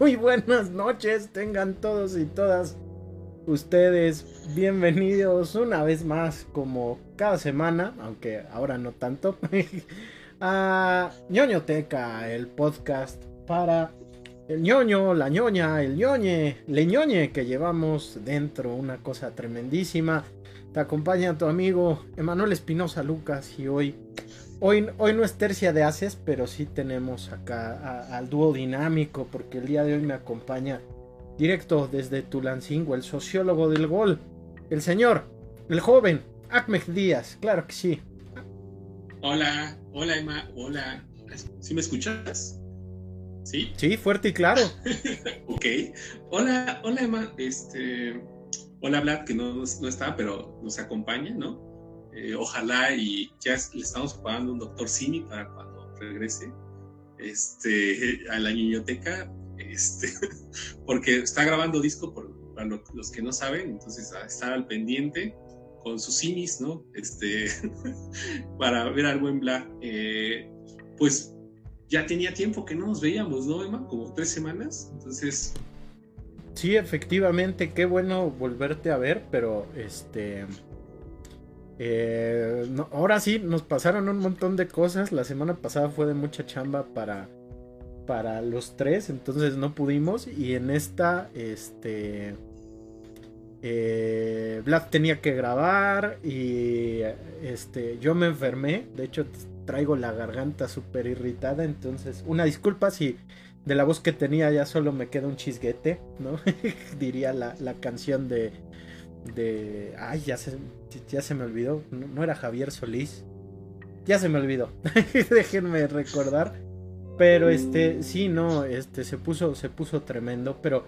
muy buenas noches, tengan todos y todas ustedes bienvenidos una vez más, como cada semana, aunque ahora no tanto, a ñoñoteca, el podcast para el ñoño, la ñoña, el ñoñe, le ñoñe que llevamos dentro, una cosa tremendísima. Te acompaña tu amigo Emanuel Espinosa Lucas y hoy Hoy, hoy no es tercia de haces, pero sí tenemos acá al dúo dinámico, porque el día de hoy me acompaña directo desde Tulancingo, el sociólogo del gol, el señor, el joven, Ahmed Díaz, claro que sí. Hola, hola Emma, hola. ¿Sí me escuchas? ¿Sí? Sí, fuerte y claro. ok. Hola, hola Emma, este... Hola Vlad, que no, no está, pero nos acompaña, ¿no? Eh, ojalá y ya le estamos pagando un doctor Simi para cuando regrese este, a la biblioteca, este, porque está grabando disco por, para los que no saben, entonces a estar al pendiente con sus simis, ¿no? Este, para ver al buen Black. Eh, pues ya tenía tiempo que no nos veíamos, ¿no, Emma? Como tres semanas, entonces... Sí, efectivamente, qué bueno volverte a ver, pero este eh, ahora sí, nos pasaron un montón de cosas. La semana pasada fue de mucha chamba para, para los tres, entonces no pudimos. Y en esta, este... Eh, Vlad tenía que grabar y este, yo me enfermé. De hecho, traigo la garganta súper irritada. Entonces, una disculpa si de la voz que tenía ya solo me queda un chisguete, ¿no? Diría la, la canción de de... Ay, ya se, ya se me olvidó. No, era Javier Solís. Ya se me olvidó. Déjenme recordar. Pero este, sí, no, este, se puso, se puso tremendo. Pero,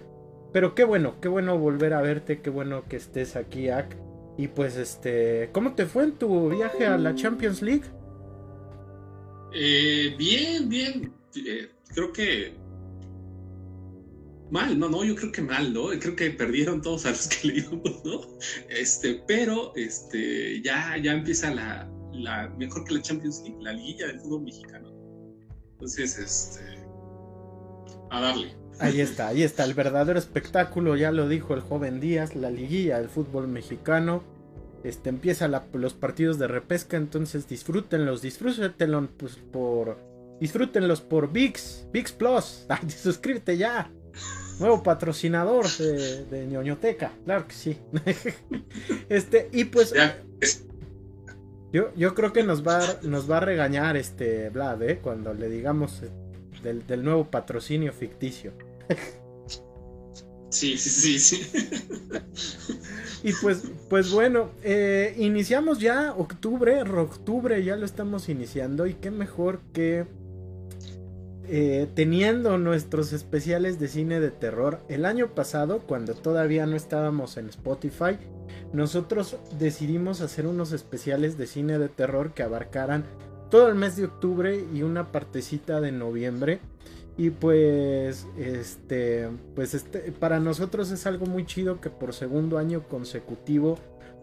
pero qué bueno, qué bueno volver a verte. Qué bueno que estés aquí, Ak. Y pues, este, ¿cómo te fue en tu viaje a la Champions League? Eh, bien, bien. Eh, creo que mal, no, no, yo creo que mal, ¿no? Creo que perdieron todos a los que le íbamos, ¿no? Este, pero este, ya, ya empieza la, la, mejor que la Champions League, la liguilla del fútbol mexicano. Entonces, este, a darle. Ahí está, ahí está, el verdadero espectáculo, ya lo dijo el joven Díaz, la liguilla del fútbol mexicano. Este, empieza los partidos de repesca, entonces disfrútenlos, disfrútenlos pues, por... Disfrútenlos por VIX, VIX Plus. suscríbete ya. Nuevo patrocinador de, de ñoñoteca, claro que sí. este, y pues. Yo, yo creo que nos va, nos va a regañar este Vlad, ¿eh? Cuando le digamos eh, del, nuevo patrocinio ficticio. Sí, sí, sí, sí. Y pues, pues bueno, eh, iniciamos ya octubre, octubre ya lo estamos iniciando y qué mejor que eh, teniendo nuestros especiales de cine de terror. El año pasado, cuando todavía no estábamos en Spotify, nosotros decidimos hacer unos especiales de cine de terror que abarcaran todo el mes de octubre y una partecita de noviembre. Y pues, este, pues este, para nosotros es algo muy chido que por segundo año consecutivo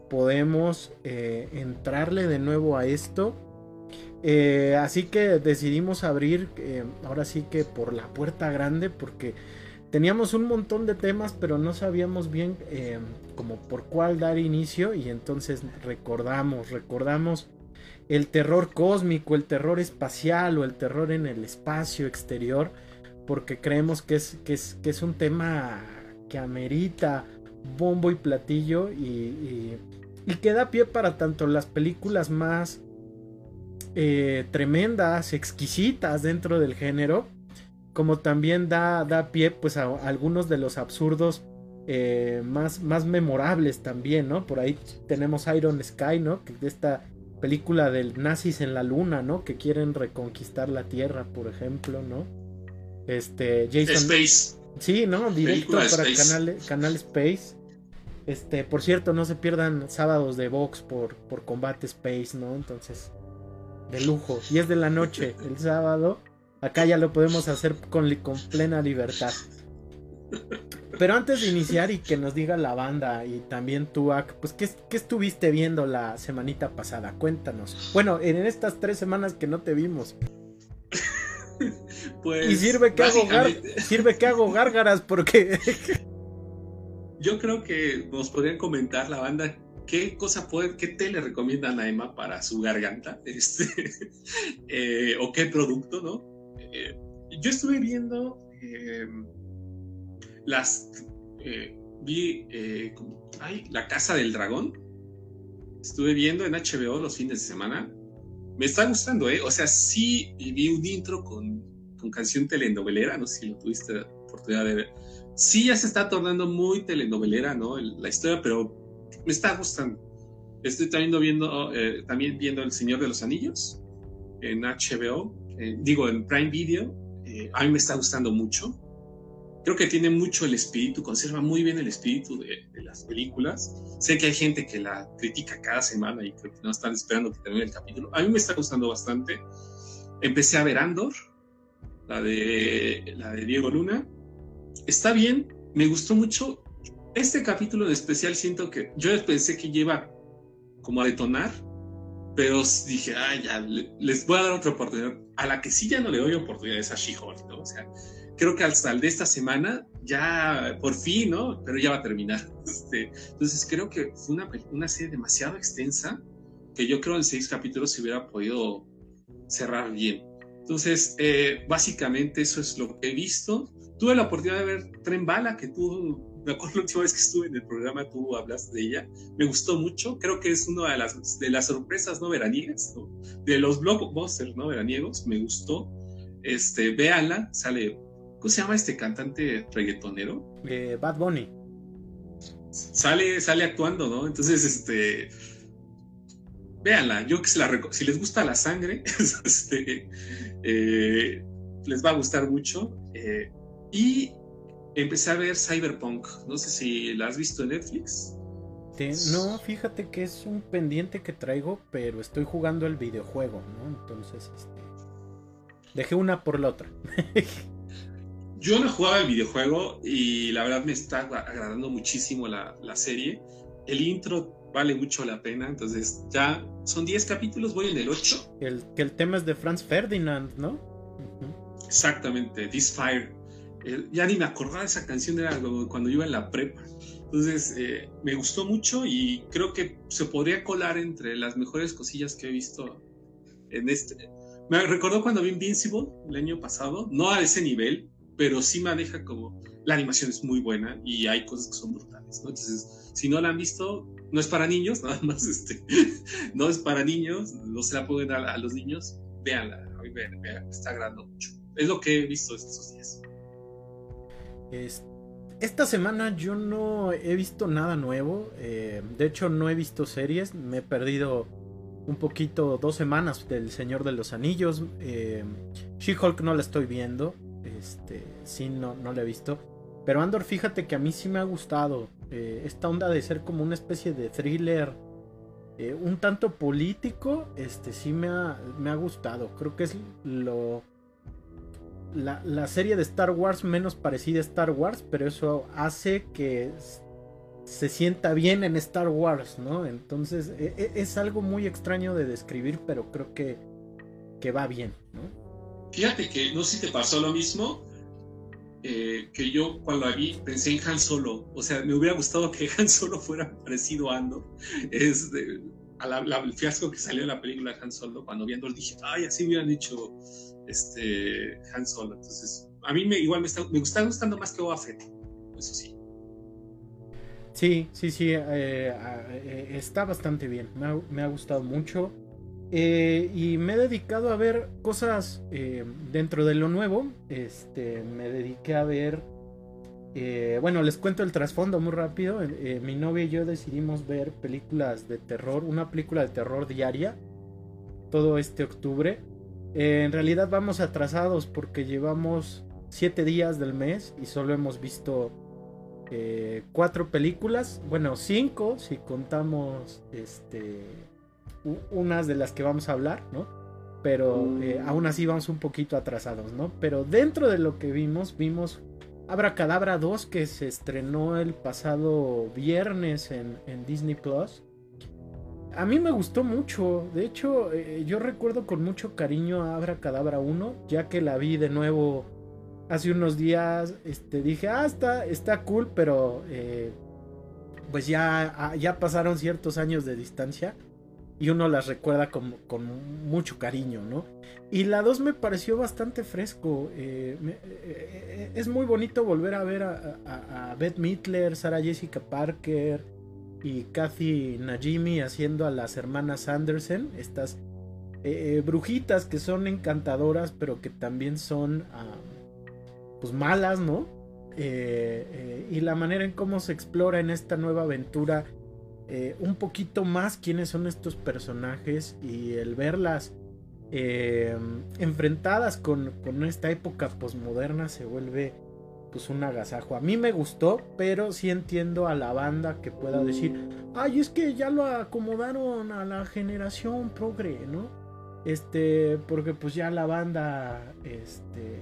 podemos eh, entrarle de nuevo a esto eh, así que decidimos abrir, eh, ahora sí que por la puerta grande, porque teníamos un montón de temas, pero no sabíamos bien eh, como por cuál dar inicio. Y entonces recordamos, recordamos el terror cósmico, el terror espacial o el terror en el espacio exterior, porque creemos que es, que es, que es un tema que amerita bombo y platillo y, y que da pie para tanto las películas más eh, tremendas, exquisitas dentro del género, como también da, da pie pues a, algunos de los absurdos eh, más, más memorables también, ¿no? Por ahí tenemos Iron Sky, ¿no? Que de esta película del nazis en la luna, ¿no? Que quieren reconquistar la Tierra, por ejemplo, ¿no? Este, Jason... Space. Sí, ¿no? Directo para Canal, Canal Space. Este, por cierto, no se pierdan sábados de box por, por Combate Space, ¿no? Entonces, de lujo. Y es de la noche, el sábado. Acá ya lo podemos hacer con, con plena libertad. Pero antes de iniciar y que nos diga la banda y también tú, pues ¿qué, ¿qué, estuviste viendo la semanita pasada? Cuéntanos. Bueno, en estas tres semanas que no te vimos. Pues, y sirve que, hago sirve que hago gárgaras porque... Yo creo que nos podrían comentar la banda qué cosa puede, qué té le recomiendan a Emma para su garganta, este, eh, o qué producto, ¿no? Eh, yo estuve viendo em, las, eh, vi, ay, La Casa del Dragón, estuve viendo en HBO los fines de semana, me está gustando, ¿eh? O sea, sí vi un intro con, con canción telenovelera, no sé si lo tuviste oportunidad de ver. Sí, ya se está tornando muy telenovelera, ¿no? la historia, pero me está gustando. Estoy también viendo, eh, también viendo El Señor de los Anillos en HBO, eh, digo en Prime Video. Eh, a mí me está gustando mucho. Creo que tiene mucho el espíritu, conserva muy bien el espíritu de, las películas. Sé que hay gente que la critica cada semana y que no están esperando que termine el capítulo. A mí me está gustando bastante. Empecé a ver Andor, la de, la de Diego Luna. Está bien, me gustó mucho este capítulo de especial siento que yo pensé que lleva como a detonar, pero dije, ah, ya, les voy a dar otra oportunidad. A la que sí ya no le doy oportunidades a She-Hulk, ¿no? O sea, creo que hasta el de esta semana ya, por fin, ¿no? Pero ya va a terminar. Este, entonces creo que fue una, una serie demasiado extensa que yo creo en seis capítulos se hubiera podido cerrar bien. Entonces, eh, básicamente eso es lo que he visto. Tuve la oportunidad de ver Tren Bala, que tú me acuerdo la última vez que estuve en el programa, tú hablaste de ella, me gustó mucho, creo que es una de las, de las sorpresas no veraniegas, de los blockbusters no veraniegos, me gustó, este, véanla, sale, ¿cómo se llama este cantante reggaetonero? Eh, Bad Bunny. Sale, sale actuando, ¿no? Entonces, este, véanla, yo que se la si les gusta la sangre, este, eh, les va a gustar mucho. Eh, y empecé a ver Cyberpunk. No sé si la has visto en Netflix. no, fíjate que es un pendiente que traigo, pero estoy jugando el videojuego, ¿no? Entonces, este, dejé una por la otra. Yo no jugaba el videojuego y la verdad me está agradando muchísimo la, serie. El intro vale mucho la pena, entonces ya son 10 capítulos, voy en el 8. El, que el tema es de Franz Ferdinand, ¿no? Exactamente, This Fire. Ya ni me acordaba de esa canción, era cuando iba en la prepa. Entonces, eh, me gustó mucho y creo que se podría colar entre las mejores cosillas que he visto en este. Me recordó cuando vi Invincible el año pasado, no a ese nivel, pero sí me deja como. La animación es muy buena y hay cosas que son brutales, ¿no? Entonces, si no la han visto, no es para niños, nada más, este, no es para niños, no se la pueden dar a, los niños, véanla, me está agradando mucho. Es lo que he visto estos días esta semana yo no he visto nada nuevo. Eh, de hecho, no he visto series. Me he perdido un poquito dos semanas del Señor de los Anillos. Eh, She-Hulk no la estoy viendo. Este, sí, no, no la he visto. Pero Andor, fíjate que a mí sí me ha gustado. Eh, esta onda de ser como una especie de thriller. un tanto político. Este sí me me ha gustado. Creo que es lo la, serie de Star Wars menos parecida a Star Wars, pero eso hace que se sienta bien en Star Wars, ¿no? Entonces e, e, es algo muy extraño de describir, pero creo que, que va bien, ¿no? Fíjate que no sé si te pasó lo mismo, eh, que yo cuando la vi pensé en Han Solo, o sea, me hubiera gustado que Han Solo fuera parecido a Ando, es el fiasco que salió en la película Han Solo, cuando viendo dije, ay, así hubieran dicho este, Han. Entonces, a mí me, igual me está, me está gustando más que Boba Fett, eso sí. Sí, sí, sí, eh, eh, está bastante bien, me ha, gustado mucho. Eh, y me he dedicado a ver cosas dentro de lo nuevo. Este, me dediqué a ver. bueno, les cuento el trasfondo muy rápido. mi novia y yo decidimos ver películas de terror, una película de terror diaria, todo este octubre. Eh, en realidad vamos atrasados porque llevamos 7 días del mes y solo hemos visto eh, cuatro películas. Bueno, cinco si contamos este, unas de las que vamos a hablar, ¿no? Pero eh, aún así vamos un poquito atrasados, ¿no? Pero dentro de lo que vimos, vimos Abracadabra 2 que se estrenó el pasado viernes en, en Disney Plus a mí me gustó mucho. De hecho, eh, yo recuerdo con mucho cariño a Abra Cadabra 1, ya que la vi de nuevo hace unos días. Este, dije, ah, está, está cool, pero eh, pues ya, ah, ya pasaron ciertos años de distancia y uno las recuerda con, con mucho cariño, ¿no? Y la 2 me pareció bastante fresco. Eh, es muy bonito volver a ver a, a, a Beth Midler, Sarah Jessica Parker y Kathy Najimy haciendo a las hermanas Anderson, estas eh, eh, brujitas que son encantadoras, pero que también son ah, pues malas, ¿no? Eh, y la manera en cómo se explora en esta nueva aventura un poquito más quiénes son estos personajes y el verlas enfrentadas con, con esta época posmoderna se vuelve pues un agasajo. A mí me gustó, pero sí entiendo a la banda que pueda decir, ay, es que ya lo acomodaron a la generación progre, ¿no? Este, porque pues ya la banda, este,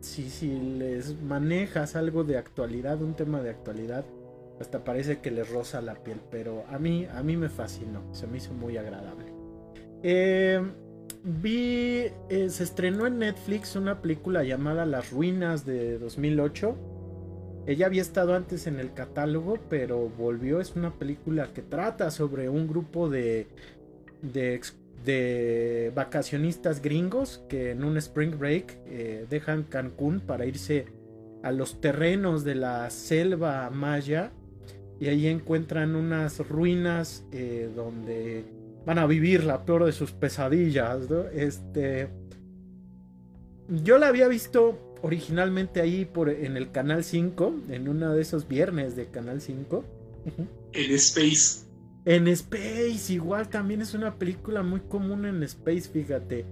si, si les manejas algo de actualidad, un tema de actualidad, hasta parece que les roza la piel, pero a mí, a mí me fascinó, se me hizo muy agradable. Eh, vi, eh, se estrenó en Netflix una película llamada Las Ruinas de 2008. Ella había estado antes en el catálogo, pero volvió. Es una película que trata sobre un grupo de, de, de vacacionistas gringos que en un spring break eh, dejan Cancún para irse a los terrenos de la selva maya y ahí encuentran unas ruinas eh, donde van a vivir la peor de sus pesadillas, ¿no? Este. Yo la había visto originalmente ahí por, en el Canal 5, en uno de esos viernes de Canal 5. En Space. En Space, igual también es una película muy común en Space, fíjate.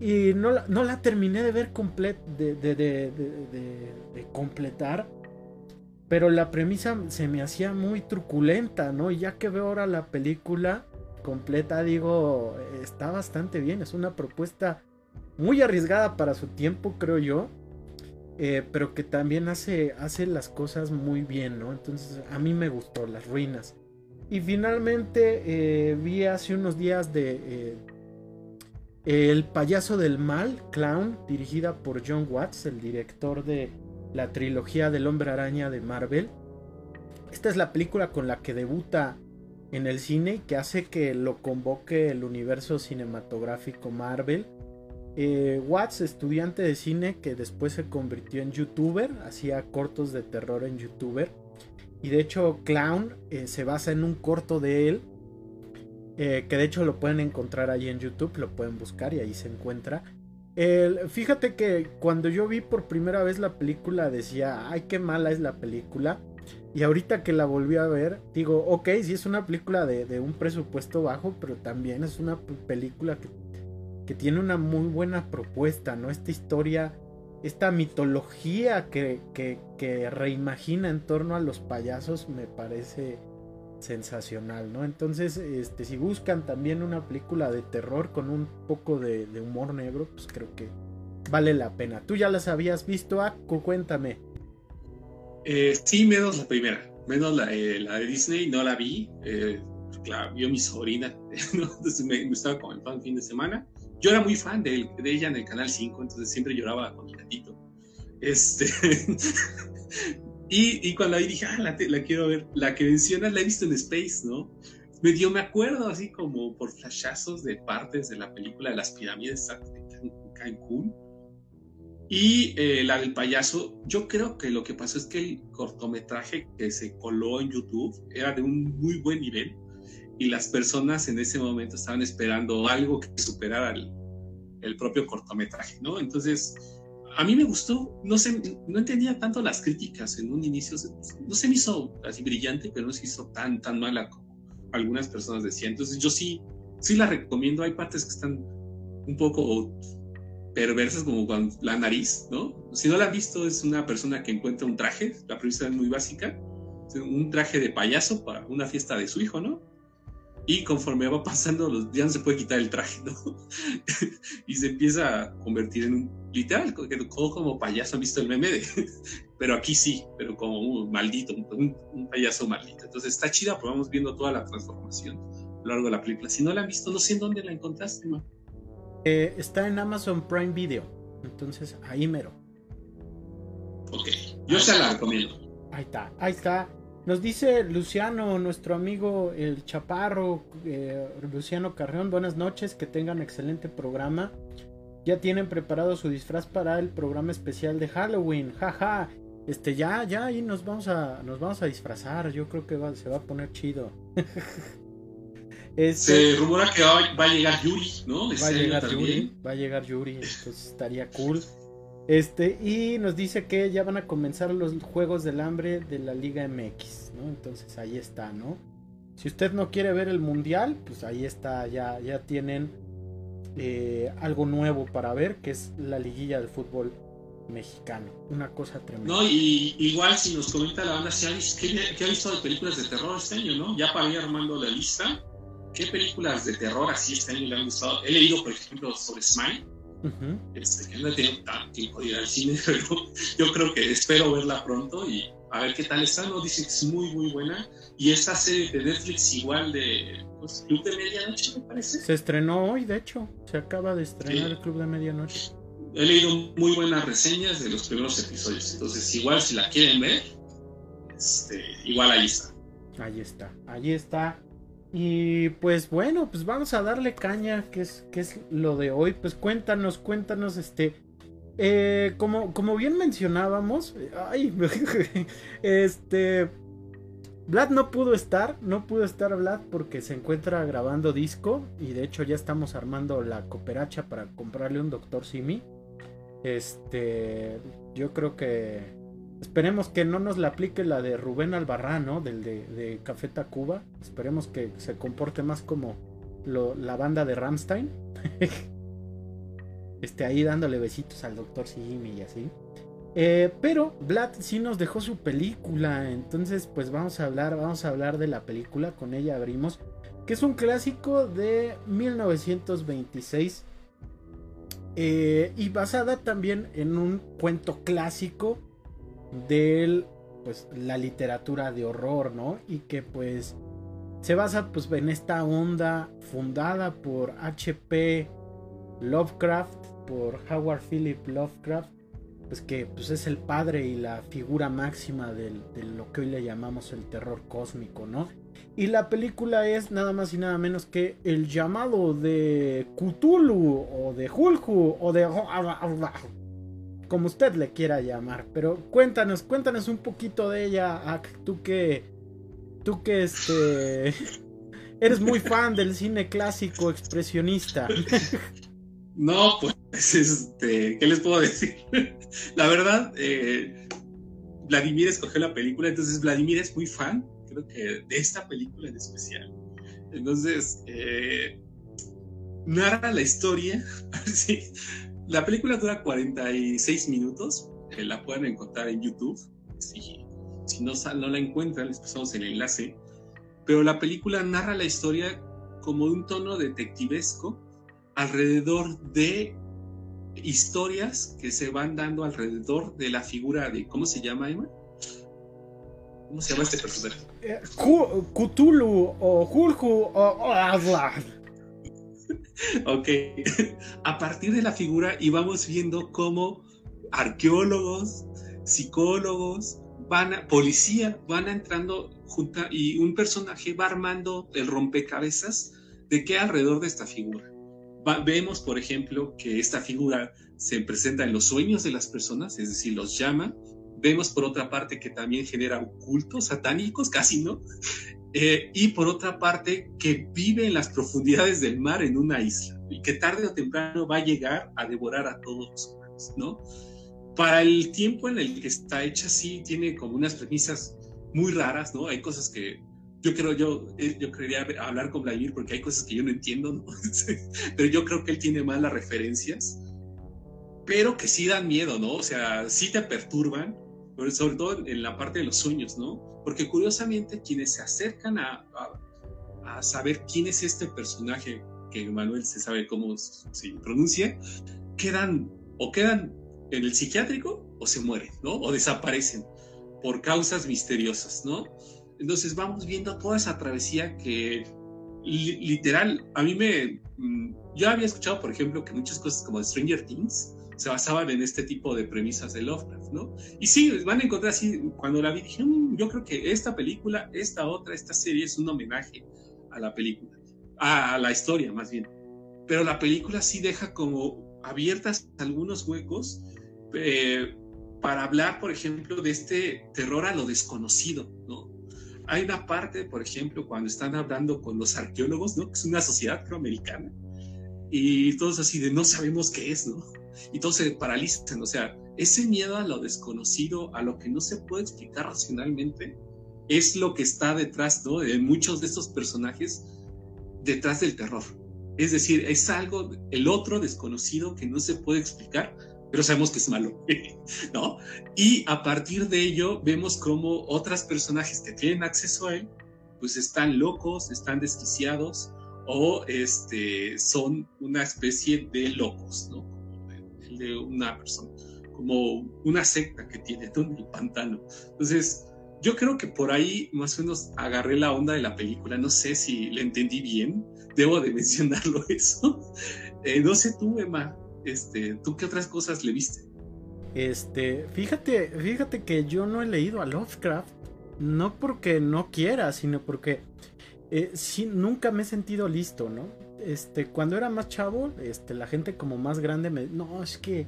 Y no la, no la terminé de ver de, de, de, de, completar. Pero la premisa se me hacía muy truculenta, ¿no? Y ya que veo ahora la película, completa, digo, está bastante bien. Es una propuesta muy arriesgada para su tiempo, creo yo. Eh, pero que también hace, hace las cosas muy bien, ¿no? Entonces a mí me gustó, Las Ruinas. Y finalmente eh, vi hace unos días de eh, El payaso del mal, Clown, dirigida por John Watts, el director de la trilogía del hombre araña de Marvel. Esta es la película con la que debuta en el cine que hace que lo convoque el universo cinematográfico Marvel. Eh, Watts, estudiante de cine que después se convirtió en youtuber, hacía cortos de terror en youtuber. Y de hecho Clown eh, se basa en un corto de él, eh, que de hecho lo pueden encontrar ahí en YouTube, lo pueden buscar y ahí se encuentra. fíjate que cuando yo vi por primera vez la película decía, ay, qué mala es la película. Y ahorita que la volví a ver, digo, ok, sí es una película de, un presupuesto bajo, pero también es una película que, que, tiene una muy buena propuesta, ¿no? Esta historia, esta mitología que, que, que, reimagina en torno a los payasos me parece sensacional, ¿no? Entonces, este, si buscan también una película de terror con un poco de, de humor negro, pues creo que vale la pena. ¿Tú ya las habías visto, Aku? Cuéntame. Eh, sí, menos la primera, menos la, eh, la de Disney, no la vi. Eh, la vio mi sobrina, entonces me, estaba con el fin de semana. Yo era muy fan de, de, ella en el canal 5, entonces siempre lloraba con mi gatito. Este, y, y, cuando la vi dije, ah, la, la, quiero ver. La que mencionas la he visto en Space, ¿no? Me dio, me acuerdo así como por flashazos de partes de la película de las pirámides de Cancún y eh, la del payaso, yo creo que lo que pasó es que el cortometraje que se coló en YouTube era de un muy buen nivel y las personas en ese momento estaban esperando algo que superara el, el propio cortometraje, ¿no? Entonces, a mí me gustó, no sé, no entendía tanto las críticas en un inicio, no se me hizo así brillante, pero no se hizo tan, tan mala como algunas personas decían. Entonces, yo sí, sí la recomiendo, hay partes que están un poco perversas como con la nariz, ¿no? Si no la has visto, es una persona que encuentra un traje, la premisa es muy básica, un traje de payaso para una fiesta de su hijo, ¿no? Y conforme va pasando los días no se puede quitar el traje, ¿no? y se empieza a convertir en un literal, como payaso, han visto el meme de, pero aquí sí, pero como un maldito, un, payaso maldito. Entonces está chida, porque vamos viendo toda la transformación lo largo de la película. Si no la han visto, no sé en dónde la encontraste, ma. Eh, está en Amazon Prime Video. Entonces, ahí mero. Ok, yo se la recomiendo. Ahí está, ahí está. Nos dice Luciano, nuestro amigo el Chaparro, eh, Luciano Carreón, buenas noches, que tengan excelente programa. Ya tienen preparado su disfraz para el programa especial de Halloween, jaja. Este, ya, ya, ahí nos vamos a, nos vamos a disfrazar. Yo creo que se va a poner chido. Este, se rumora que va, a llegar Yuri, ¿no? va a llegar Yuri, va a llegar Yuri, entonces estaría cool. Este, y nos dice que ya van a comenzar los Juegos del Hambre de la Liga MX, ¿no? Entonces ahí está, ¿no? Si usted no quiere ver el Mundial, pues ahí está, ya, ya tienen eh, algo nuevo para ver, que es la liguilla del fútbol mexicano. Una cosa tremenda. No, y igual si nos comenta la banda, si ¿qué, ha visto de películas de terror este año, no? Ya para ir armando la lista, ¿qué películas de terror así este año le han gustado? He leído, por ejemplo, sobre Smile este, que no he tenido tanto tiempo de ir al cine, pero yo creo que espero verla pronto y a ver qué tal está. No dicen que es muy, muy buena. Y esta serie de Netflix, igual de pues, Club de Medianoche, me parece. Se estrenó hoy, de hecho. Se acaba de estrenar el Club de Medianoche. He leído muy buenas reseñas de los primeros episodios. Entonces, igual si la quieren ver, este, igual ahí está. Ahí está, ahí está. Y pues bueno, pues vamos a darle caña, que es, que es lo de hoy. Pues cuéntanos, cuéntanos, este. Eh, como, como bien mencionábamos, ay, este. Vlad no pudo estar, no pudo estar Vlad porque se encuentra grabando disco y de hecho ya estamos armando la cooperacha para comprarle un Doctor Simi. Este, yo creo que Esperemos que no nos la aplique la de Rubén Albarrán, ¿no? Del de, Café Tacuba. Esperemos que se comporte más como la banda de Ramstein. este, ahí dándole besitos al doctor Simi y así. Eh, pero Vlad sí nos dejó su película. Entonces, pues vamos a hablar, vamos a hablar de la película. Con ella abrimos. Que es un clásico de 1926. Eh, y basada también en un cuento clásico de pues la literatura de horror, ¿no? Y que pues se basa pues en esta onda fundada por H.P. Lovecraft, por Howard Philip Lovecraft, pues que pues es el padre y la figura máxima de lo que hoy le llamamos el terror cósmico, ¿no? Y la película es nada más y nada menos que el llamado de Cthulhu o de Hulhu o de como usted le quiera llamar. Pero cuéntanos, cuéntanos un poquito de ella, Tú que, tú que este, eres muy fan del cine clásico expresionista. No, pues, este, ¿qué les puedo decir? La verdad, eh, Vladimir escogió la película, entonces Vladimir es muy fan, creo que de esta película en especial. Entonces, eh, narra la historia, sí, la película dura 46 minutos, eh, la pueden encontrar en YouTube. Si, si no, no la encuentran, les pasamos el enlace. Pero la película narra la historia como un tono detectivesco alrededor de historias que se van dando alrededor de la figura de, ¿cómo se llama, Emma? ¿Cómo se llama este personaje? Eh, Cthulhu o Hulhu o... ok. A partir de la figura íbamos viendo cómo arqueólogos, psicólogos, van policía van entrando junta y un personaje va armando el rompecabezas de qué alrededor de esta figura. vemos, por ejemplo, que esta figura se presenta en los sueños de las personas, es decir, los llama. Vemos por otra parte que también genera cultos satánicos, casi no, eh, y por otra parte, que vive en las profundidades del mar en una isla y que tarde o temprano va a llegar a devorar a todos los humanos, ¿no? Para el tiempo en el que está hecha, sí tiene como unas premisas muy raras, ¿no? Hay cosas que yo creo, yo, eh, yo quería hablar con Vladimir porque hay cosas que yo no entiendo, ¿no? Pero yo creo que él tiene más las referencias, pero que sí dan miedo, ¿no? O sea, sí te perturban, sobre todo en la parte de los sueños, ¿no? Porque curiosamente quienes se acercan a, a, saber quién es este personaje, que Manuel se sabe cómo se pronuncia, quedan o quedan en el psiquiátrico o se mueren, ¿no? O desaparecen por causas misteriosas, ¿no? Entonces vamos viendo toda esa travesía que literal, a mí me... Mm, yo había escuchado, por ejemplo, que muchas cosas como Stranger Things se basaban en este tipo de premisas de Lovecraft, ¿no? Y sí, van a encontrar así, cuando la vi dije, mm, yo creo que esta película, esta otra, esta serie es un homenaje a la película, a, la historia más bien. Pero la película sí deja como abiertas algunos huecos eh, para hablar, por ejemplo, de este terror a lo desconocido, ¿no? Hay una parte, por ejemplo, cuando están hablando con los arqueólogos, ¿no? Que es una sociedad afroamericana, y todos así de no sabemos qué es, ¿no? Y todos se paralizan, o sea, ese miedo a lo desconocido, a lo que no se puede explicar racionalmente, es lo que está detrás, ¿no? De muchos de estos personajes, detrás del terror. Es decir, es algo, el otro desconocido que no se puede explicar, pero sabemos que es malo, ¿no? Y a partir de ello vemos cómo otros personajes que tienen acceso a él, pues están locos, están desquiciados o este, son una especie de locos, ¿no? De una persona, como una secta que tiene todo el pantano. Entonces, yo creo que por ahí más o menos agarré la onda de la película, no sé si le entendí bien, debo de mencionarlo eso. Eh, no sé tú, Emma, este, ¿tú qué otras cosas le viste? Este, fíjate, fíjate que yo no he leído a Lovecraft, no porque no quiera, sino porque eh, sí, nunca me he sentido listo, ¿no? Este, cuando era más chavo, este, la gente como más grande me, no, es que,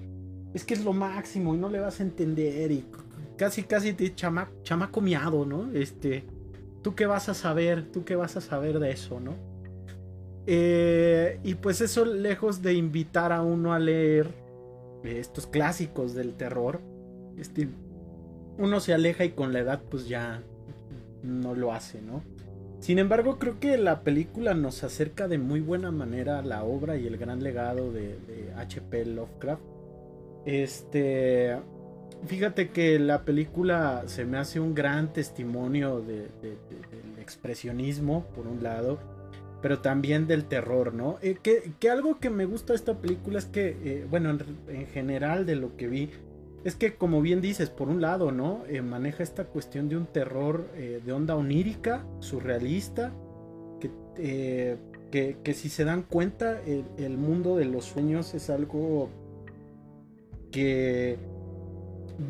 es que es lo máximo y no le vas a entender y casi, casi te chama, chamaco miado, ¿no? Este, ¿tú qué vas a saber? ¿Tú qué vas a saber de eso, no? Eh, y pues eso, lejos de invitar a uno a leer estos clásicos del terror, este, uno se aleja y con la edad pues ya no lo hace, ¿no? Sin embargo, creo que la película nos acerca de muy buena manera a la obra y el gran legado de, H.P. Lovecraft. Este. Fíjate que la película se me hace un gran testimonio del expresionismo, por un lado, pero también del terror, ¿no? Eh, que, algo que me gusta de esta película es que, eh, bueno, en, general de lo que vi, es que como bien dices, por un lado, ¿no? Eh, maneja esta cuestión de un terror eh, de onda onírica, surrealista, eh, que, que, si se dan cuenta, el, mundo de los sueños es algo que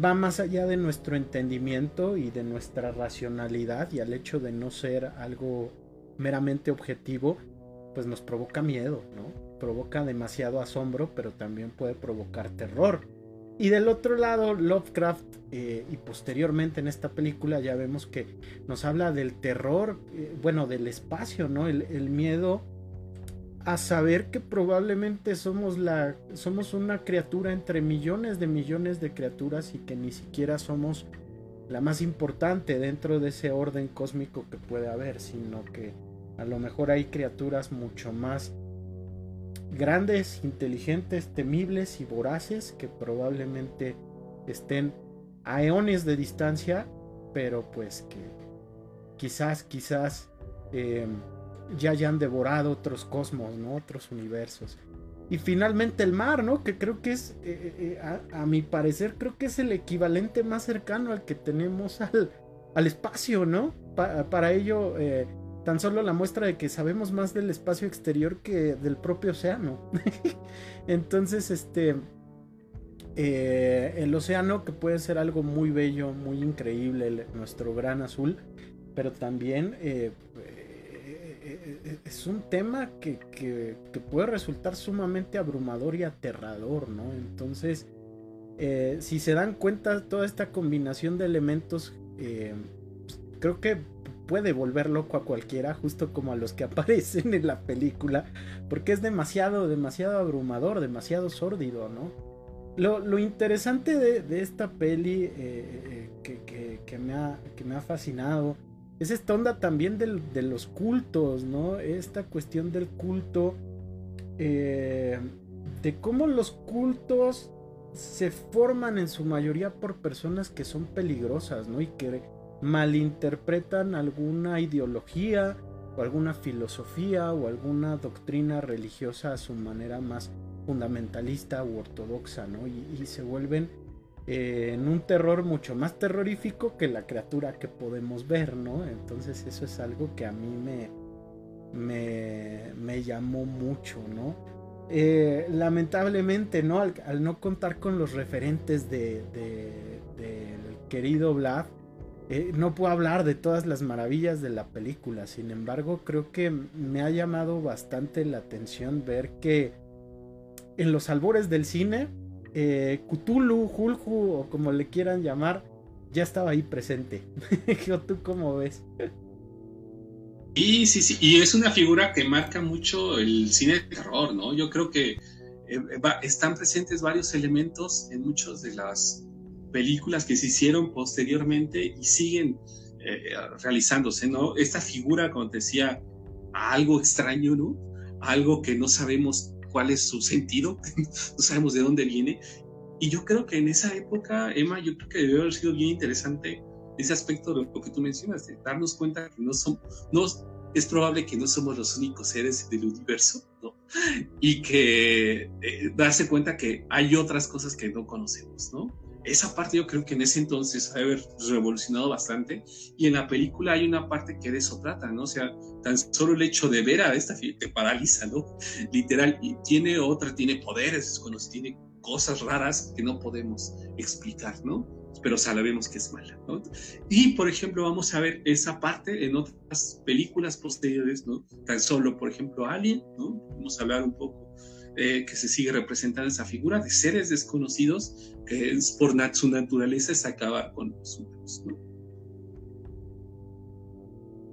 va más allá de nuestro entendimiento y de nuestra racionalidad y al hecho de no ser algo meramente objetivo, pues nos provoca miedo, ¿no? Provoca demasiado asombro, pero también puede provocar terror. Y del otro lado, Lovecraft, eh, y posteriormente en esta película ya vemos que nos habla del terror, eh, bueno, del espacio, ¿no? El, miedo a saber que probablemente somos, la, somos una criatura entre millones de millones de criaturas y que ni siquiera somos la más importante dentro de ese orden cósmico que puede haber, sino que a lo mejor hay criaturas mucho más grandes, inteligentes, temibles y voraces que probablemente estén a eones de distancia, pero pues que quizás, quizás em, ya hayan devorado otros cosmos, ¿no? Otros universos. Y finalmente el mar, ¿no? Que creo que es, eh, eh, eh, a, mi parecer, creo que es el equivalente más cercano al que tenemos al, al espacio, ¿no? para ello, tan solo la muestra de que sabemos más del espacio exterior que del propio océano. Entonces, este, eh, el océano que puede ser algo muy bello, muy increíble, nuestro gran azul, pero también eh, eh, es un tema que, que, puede resultar sumamente abrumador y aterrador, ¿no? Entonces, si se dan cuenta, toda esta combinación de elementos, pues, creo que puede volver loco a cualquiera, justo como a los que aparecen en la película, porque es demasiado, demasiado abrumador, demasiado sórdido, ¿no? Lo, interesante de, esta peli eh, eh, que, me ha, que me ha fascinado es esta onda también de los cultos, ¿no? Esta cuestión del culto, eh, de cómo los cultos se forman en su mayoría por personas que son peligrosas, ¿no? Y que malinterpretan alguna ideología o alguna filosofía o alguna doctrina religiosa a su manera más fundamentalista u ortodoxa, ¿no? Y, se vuelven eh, en un terror mucho más terrorífico que la criatura que podemos ver, ¿no? Entonces eso es algo que a mí me, me, me llamó mucho, ¿no? Eh, lamentablemente, ¿no? Al, no contar con los referentes de, del querido Vlad, eh, no puedo hablar de todas las maravillas de la película. Sin embargo, creo que me ha llamado bastante la atención ver que en los albores del cine, eh, Cthulhu, Hulhu o como le quieran llamar, ya estaba ahí presente. ¿Tú cómo ves? Y sí, sí, y es una figura que marca mucho el cine de terror, ¿no? Yo creo que eh, están presentes varios elementos en muchas de las películas que se hicieron posteriormente y siguen eh, realizándose, ¿no? Esta figura, como te decía, algo extraño, ¿no? Algo que no sabemos cuál es su sentido, no sabemos de dónde viene. Y yo creo que en esa época, Emma, yo creo que debió haber sido bien interesante ese aspecto de lo que tú mencionas, de darnos cuenta que no somos, no, es probable que no somos los únicos seres del universo, ¿no? Y que eh, darse cuenta que hay otras cosas que no conocemos, ¿no? Esa parte yo creo que en ese entonces ha haber revolucionado bastante y en la película hay una parte que de eso trata, ¿no? O sea, tan solo el hecho de ver a esta te paraliza, ¿no? Literal, y tiene otra, tiene poderes, tiene cosas raras que no podemos explicar, ¿no? pero sabemos que es mala. ¿no? Y, por ejemplo, vamos a ver esa parte en otras películas posteriores, ¿no? Tan solo, por ejemplo, Alien, ¿no? Vamos a hablar un poco eh, que se sigue representando esa figura de seres desconocidos que es, por su naturaleza es acabar con los humanos, ¿no?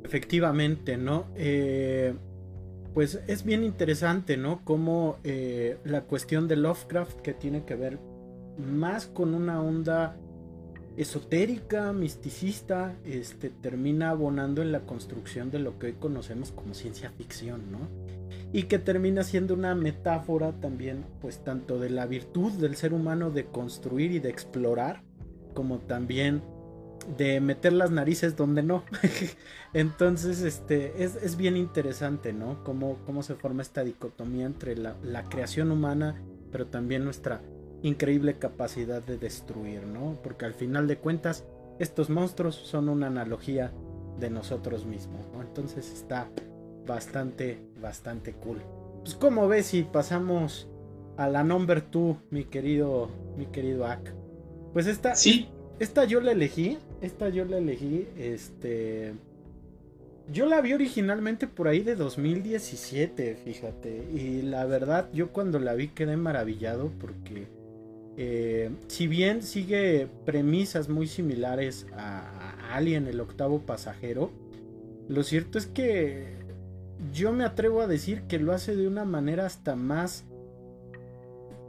Efectivamente, ¿no? Eh, pues es bien interesante, ¿no? Como eh, la cuestión de Lovecraft que tiene que ver más con una onda esotérica, misticista, este, termina abonando en la construcción de lo que hoy conocemos como ciencia ficción, ¿no? Y que termina siendo una metáfora también, pues tanto de la virtud del ser humano de construir y de explorar, como también de meter las narices donde no. Entonces, este, es, bien interesante, ¿no? Cómo, cómo se forma esta dicotomía entre la, la creación humana, pero también nuestra increíble capacidad de destruir, ¿no? Porque al final de cuentas, estos monstruos son una analogía de nosotros mismos, ¿no? Entonces está bastante, bastante cool. Pues como ves si pasamos a la number 2, mi querido, mi querido Ak. Pues esta, sí. esta yo la elegí, esta yo la elegí, este... Yo la vi originalmente por ahí de 2017, fíjate. Y la verdad, yo cuando la vi quedé maravillado porque eh, si bien sigue premisas muy similares a, Alien, el octavo pasajero, lo cierto es que yo me atrevo a decir que lo hace de una manera hasta más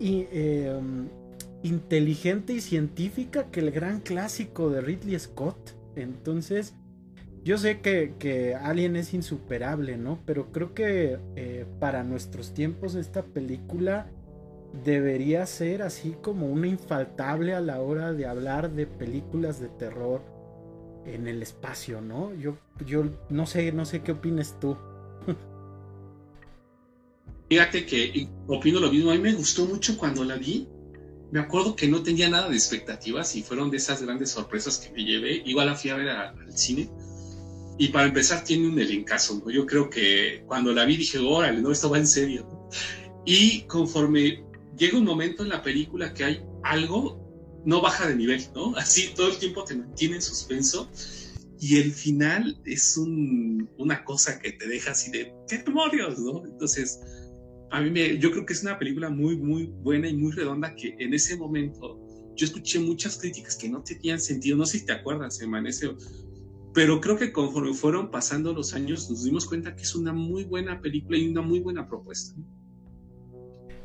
em, inteligente y científica que el gran clásico de Ridley Scott. Entonces, yo sé que, Alien es insuperable, ¿no? Pero creo que eh, para nuestros tiempos esta película debería ser así como una infaltable a la hora de hablar de películas de terror en el espacio, ¿no? Yo, yo no sé, no sé qué opines tú. Fíjate que opino lo mismo. A mí me gustó mucho cuando la vi. Me acuerdo que no tenía nada de expectativas y fueron de esas grandes sorpresas que me llevé. Igual la fui a ver al cine. Y para empezar tiene un elencazo, ¿no? Yo creo que cuando la vi dije, órale, no, esto va en serio. Y conforme llega un momento en la película que hay algo, no baja de nivel, ¿no? Así todo el tiempo te mantiene en suspenso y el final es una cosa que te deja así de, ¿qué demonios, no? Entonces, a mí me, yo creo que es una película muy, muy buena y muy redonda que en ese momento yo escuché muchas críticas que no tenían sentido, no sé si te acuerdas, Emanece, pero creo que conforme fueron pasando los años nos dimos cuenta que es una muy buena película y una muy buena propuesta.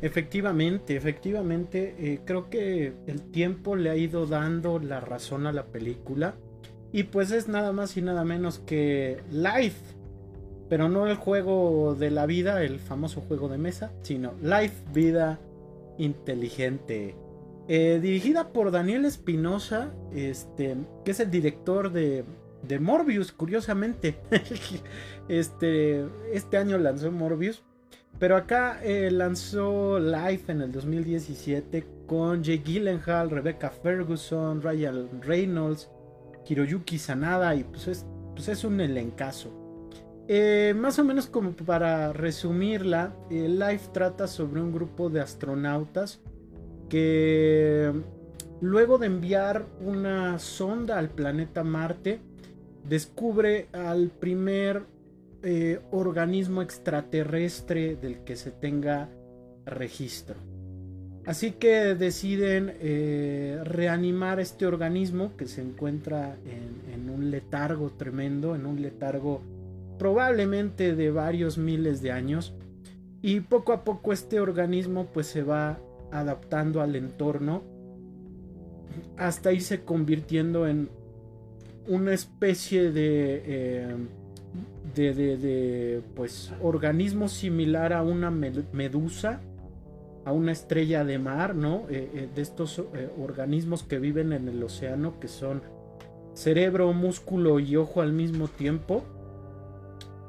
Efectivamente, efectivamente, eh, creo que el tiempo le ha ido dando la razón a la película. Y pues es nada más y nada menos que Life. Pero no el juego de la vida, el famoso juego de mesa, sino Life, vida inteligente. Eh, dirigida por Daniel Espinosa, este, que es el director de, Morbius, curiosamente. este, este año lanzó Morbius. Pero acá eh, lanzó Life en el 2017 con Jay Gyllenhaal, Rebecca Ferguson, Ryan Reynolds, Hiroyuki Sanada y pues es, pues es un elencazo. Eh, más o menos como para resumirla, Life trata sobre un grupo de astronautas que luego de enviar una sonda al planeta Marte, descubre al primer eh, organismo extraterrestre del que se tenga registro. Así que deciden eh, reanimar este organismo que se encuentra en, un letargo tremendo, en un letargo probablemente de varios miles de años. Y poco a poco este organismo pues se va adaptando al entorno hasta irse convirtiendo en una especie de, eh, de, de, pues organismo similar a una medusa a una estrella de mar, ¿no? Eh, eh, de estos organismos que viven en el océano, que son cerebro, músculo y ojo al mismo tiempo.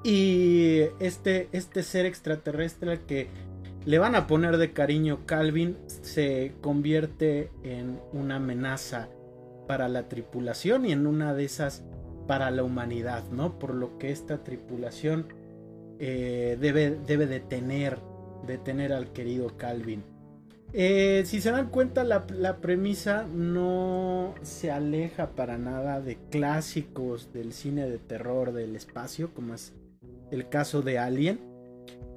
Y este, este ser extraterrestre que le van a poner de cariño Calvin se convierte en una amenaza para la tripulación y en una de esas para la humanidad, ¿no? Por lo que esta tripulación debe, debe de tener detener al querido Calvin. Eh, si se dan cuenta, la, premisa no se aleja para nada de clásicos del cine de terror del espacio, como es el caso de Alien.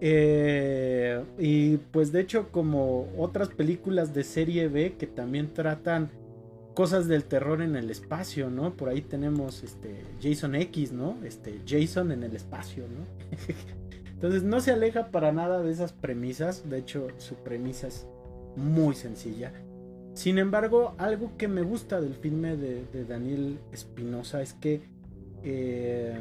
Eh, y pues de hecho, como otras películas de serie B que también tratan cosas del terror en el espacio, ¿no? Por ahí tenemos este Jason X, ¿no? Este Jason en el espacio, ¿no? Entonces no se aleja para nada de esas premisas. De hecho, su premisa es muy sencilla. Sin embargo, algo que me gusta del filme de, Daniel Espinosa es que eh,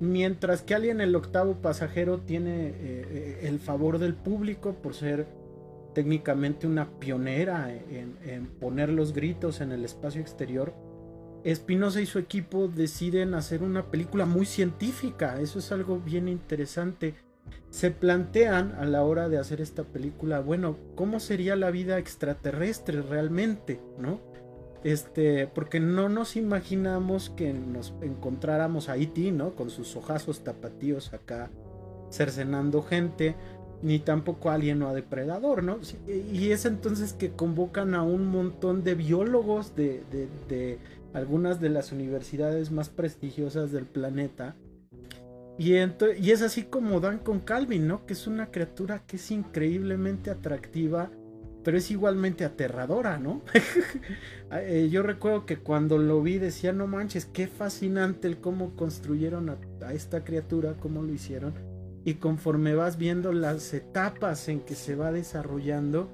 mientras que alguien el octavo pasajero tiene eh, el favor del público por ser técnicamente una pionera en poner los gritos en el espacio exterior, Espinosa y su equipo deciden hacer una película muy científica. Eso es algo bien interesante. Se plantean a la hora de hacer esta película, bueno, ¿cómo sería la vida extraterrestre realmente? ¿No? Este, porque no nos imaginamos que nos encontráramos a E.T., ¿no? Con sus ojazos tapatíos acá cercenando gente, ni tampoco alguien o a depredador, ¿no? Y es entonces que convocan a un montón de biólogos de, de algunas de las universidades más prestigiosas del planeta. Y, y es así como dan con Calvin, ¿no? Que es una criatura que es increíblemente atractiva, pero es igualmente aterradora, ¿no? Eh, yo recuerdo que cuando lo vi decía, no manches, qué fascinante el cómo construyeron a, a esta criatura, cómo lo hicieron. Y conforme vas viendo las etapas en que se va desarrollando,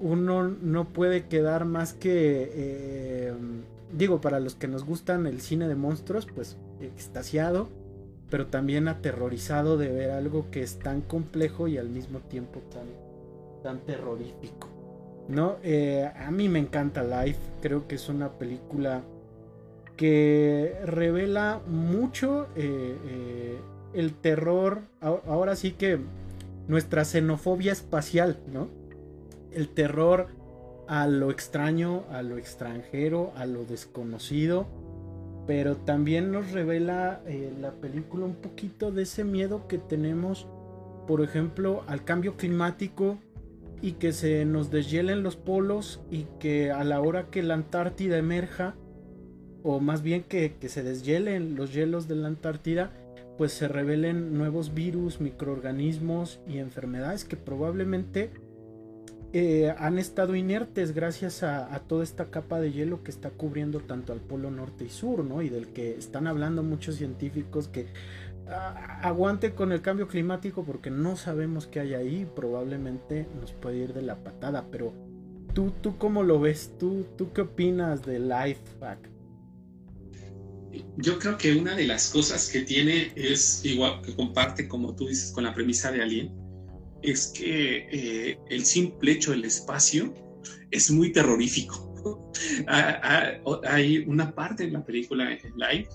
uno no puede quedar más que eh, digo, para los que nos gustan el cine de monstruos, pues extasiado, pero también aterrorizado de ver algo que es tan complejo y al mismo tiempo tan, tan terrorífico. ¿No? Eh, a mí me encanta Life, creo que es una película que revela mucho eh, eh, el terror, ahora sí que nuestra xenofobia espacial, ¿no? El terror a lo extraño, a lo extranjero, a lo desconocido, pero también nos revela la película un poquito de ese miedo que tenemos, por ejemplo, al cambio climático y que se nos deshielen los polos y que a la hora que la Antártida emerja, o más bien que, que se deshielen los hielos de la Antártida, pues se revelen nuevos virus, microorganismos y enfermedades que probablemente eh, han estado inertes gracias a, toda esta capa de hielo que está cubriendo tanto al polo norte y sur, ¿no? Y del que están hablando muchos científicos que aguante con el cambio climático porque no sabemos qué hay ahí, probablemente nos puede ir de la patada, pero tú, tú cómo lo ves, tú, tú qué opinas de Life Yo creo que una de las cosas que tiene es igual que comparte, como tú dices, con la premisa de Alien, es que eh, el simple hecho del espacio es muy terrorífico. Ah, ah, hay una parte en la película Live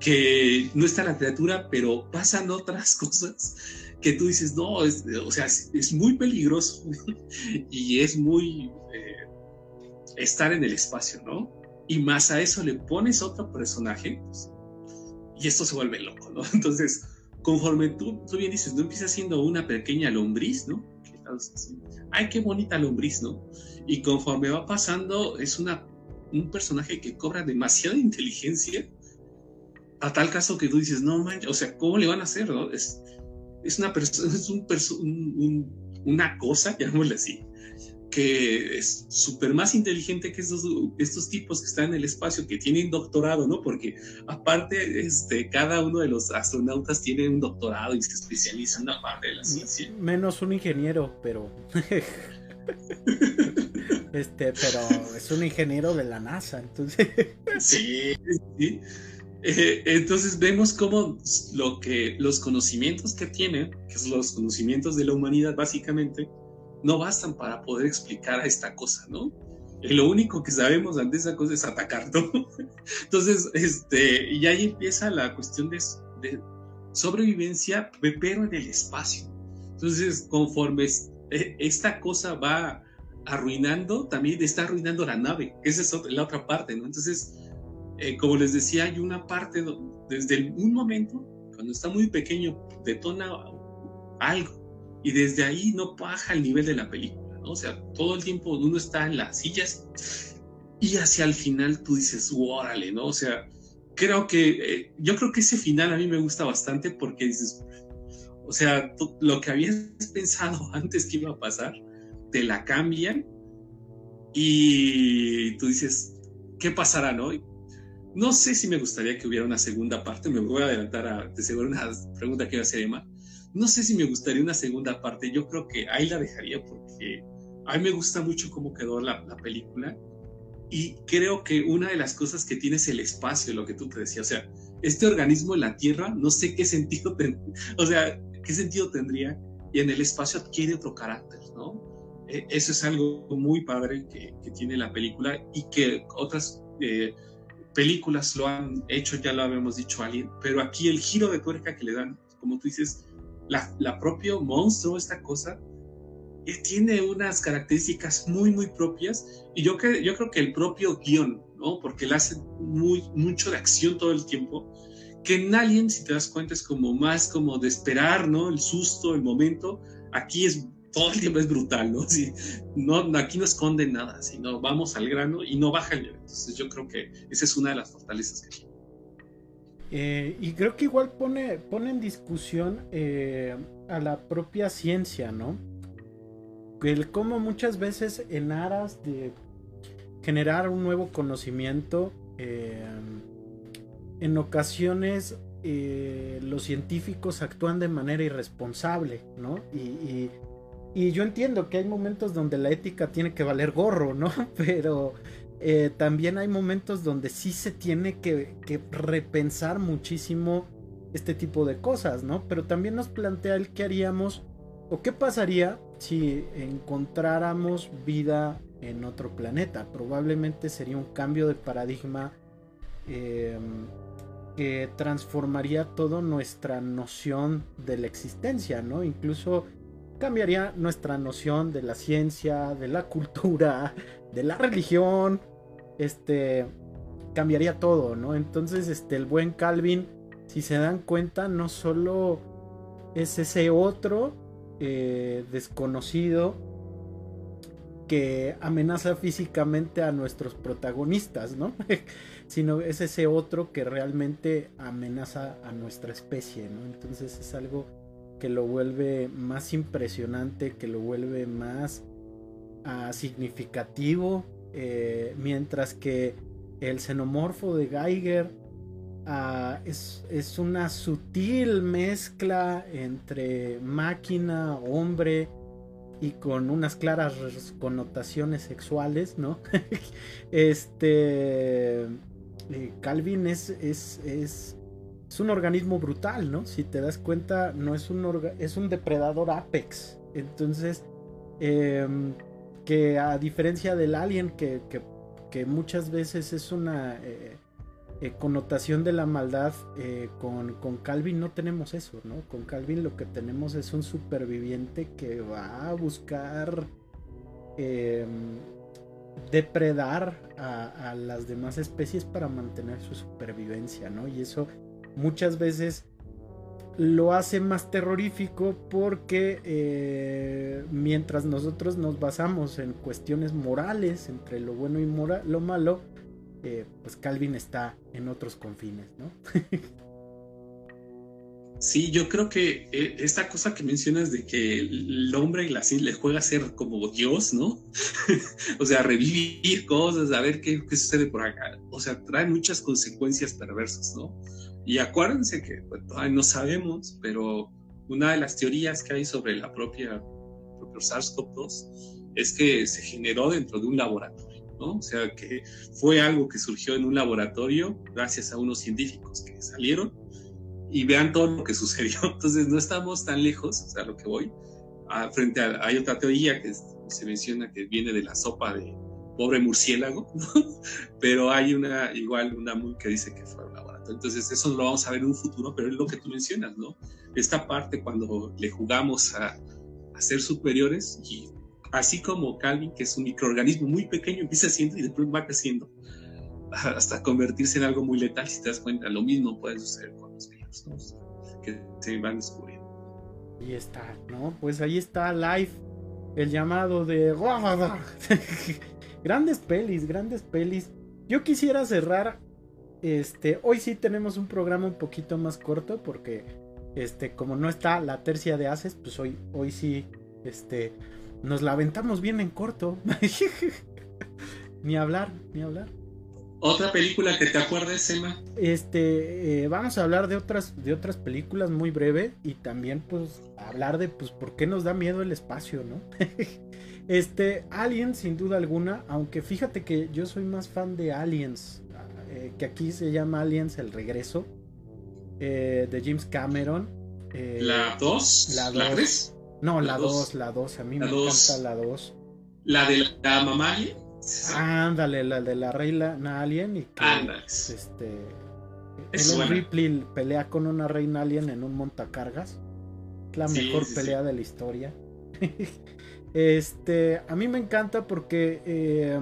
que no está la criatura, pero pasan otras cosas que tú dices, no, o sea, es, muy peligroso y es muy eh, estar en el espacio, ¿no? Y más a eso le pones otro personaje, pues, y esto se vuelve loco, ¿no? Entonces, conforme tú, tú bien dices, no empiezas siendo una pequeña lombriz, ¿no? Ay, qué bonita lombriz, ¿no? Y conforme va pasando, es una, un personaje que cobra demasiada inteligencia a tal caso que tú dices, no manches, o sea, ¿cómo le van a hacer, no? Es, es una persona, es un, un, una cosa, llamémosle así, que es súper más inteligente que estos, estos tipos que están en el espacio, que tienen doctorado, ¿no? Porque aparte, este, cada uno de los astronautas tiene un doctorado y se especializa en una parte de la ciencia. Menos un ingeniero, pero... este, pero es un ingeniero de la NASA, entonces... sí, sí. Eh, entonces vemos cómo lo que, los conocimientos que tienen, que son los conocimientos de la humanidad básicamente, no bastan para poder explicar a esta cosa, ¿no? Y lo único que sabemos ante esa cosa es atacar, ¿no? Entonces, este, y ahí empieza la cuestión de, de sobrevivencia, pero en el espacio. Entonces, conforme e, esta cosa va arruinando, también está arruinando la nave. Esa es la otra parte, ¿no? Entonces, eh, como les decía, hay una parte desde un momento, cuando está muy pequeño, detona algo y desde ahí no baja el nivel de la película. O sea, todo el tiempo uno está en las sillas y hacia el final tú dices, órale, ¿no? O sea, creo que, eh, yo creo que ese final a mí me gusta bastante porque dices, o sea, lo que habías pensado antes que iba a pasar, te la cambian y tú dices, ¿qué pasará, no? No sé si me gustaría que hubiera una segunda parte, me voy a adelantar a, de seguro una pregunta que iba a hacer Emma, no sé si me gustaría una segunda parte, yo creo que ahí la dejaría porque a mí me gusta mucho cómo quedó la, película y creo que una de las cosas que tiene es el espacio, lo que tú te decías, o sea, este organismo en la Tierra, no sé qué sentido, o sea, qué sentido tendría y en el espacio adquiere otro carácter, ¿no? E, eso es algo muy padre que, tiene la película y que otras eh, películas lo han hecho, ya lo habíamos dicho alguien, pero aquí el giro de tuerca que le dan, como tú dices, la, propio monstruo, esta cosa, tiene unas características muy, muy propias. Y yo, yo creo que el propio guion, ¿no? Porque él hace muy, mucho de acción todo el tiempo, que en Alien, si te das cuenta, es como más como de esperar, ¿no? El susto, el momento. Aquí es todo el tiempo es brutal, ¿no? aquí no esconde nada, sino vamos al grano y no baja el nivel. Entonces yo creo que esa es una de las fortalezas que tiene. Eh, y creo que igual pone, pone en discusión eh, a la propia ciencia, ¿no? El cómo muchas veces en aras de generar un nuevo conocimiento, eh, en ocasiones los científicos actúan de manera irresponsable, ¿no? Y yo entiendo que hay momentos donde la ética tiene que valer gorro, ¿no? Pero eh, también hay momentos donde sí se tiene que, repensar muchísimo este tipo de cosas, ¿no? Pero también nos plantea el qué haríamos o qué pasaría si encontráramos vida en otro planeta. Probablemente sería un cambio de paradigma em, que transformaría toda nuestra noción de la existencia, ¿no? Incluso cambiaría nuestra noción de la ciencia, de la cultura, de la religión, este, cambiaría todo, ¿no? Entonces, este, el buen Calvin, si se dan cuenta, no solo es ese otro eh, desconocido que amenaza físicamente a nuestros protagonistas, ¿no? sino es ese otro que realmente amenaza a nuestra especie, ¿no? Entonces es algo que lo vuelve más impresionante, que lo vuelve más ah, significativo eh, mientras que el xenomorfo de Geiger ah, es, una sutil mezcla entre máquina, hombre y con unas claras connotaciones sexuales, ¿no? este. Eh, Calvin es, es, es, es, un organismo brutal, ¿no? Si te das cuenta, no es un, es un depredador apex. Entonces, em, que a diferencia del alien, que, muchas veces es una eh, eh, connotación de la maldad, eh, con, Calvin no tenemos eso, ¿no? Con Calvin lo que tenemos es un superviviente que va a buscar em, depredar a, a, las demás especies para mantener su supervivencia, ¿no? Y eso muchas veces lo hace más terrorífico porque eh, mientras nosotros nos basamos en cuestiones morales entre lo bueno y lo malo, eh, pues Calvin está en otros confines, ¿no? Sí, yo creo que eh, esta cosa que mencionas de que el hombre y la le juega a ser como Dios, ¿no? o sea, revivir cosas, a ver qué, qué, sucede por acá. O sea, trae muchas consecuencias perversas, ¿no? Y acuérdense que pues, todavía no sabemos, pero una de las teorías que hay sobre la propia propio SARS-CoV-2 es que se generó dentro de un laboratorio, ¿no? O sea, que fue algo que surgió en un laboratorio gracias a unos científicos que salieron y vean todo lo que sucedió. Entonces no estamos tan lejos, o sea, lo que voy, a, frente a, hay otra teoría que se menciona que viene de la sopa de pobre murciélago, ¿no? pero hay una, igual una muy que dice que fue un laboratorio. Entonces eso lo vamos a ver en un futuro, pero es lo que tú mencionas, ¿no? Esta parte cuando le jugamos a, a ser superiores y así como Calvin, que es un microorganismo muy pequeño, empieza siendo y después va creciendo hasta convertirse en algo muy letal, si te das cuenta, lo mismo puede suceder con los que se van descubriendo. Ahí está, ¿no? Pues ahí está live el llamado de grandes pelis, grandes pelis. Yo quisiera cerrar este, hoy sí tenemos un programa un poquito más corto porque este como no está la tercia de haces, pues hoy hoy sí este nos la aventamos bien en corto. ni hablar, ni hablar. ¿Otra película que te acuerdes, Emma? Este, eh, vamos a hablar de otras, de otras películas muy breve y también pues hablar de pues por qué nos da miedo el espacio, ¿no? este, Alien sin duda alguna, aunque fíjate que yo soy más fan de Aliens, eh, que aquí se llama Aliens el regreso, eh, de James Cameron. ¿La 2? ¿La 2? No, la 2, la 2, a mí me encanta la 2. ¿La de la, mamá Ándale, la de la reina alien y que este Ellen Ripley pelea con una reina alien en un montacargas. La mejor pelea de la historia. este, a mí me encanta porque eh,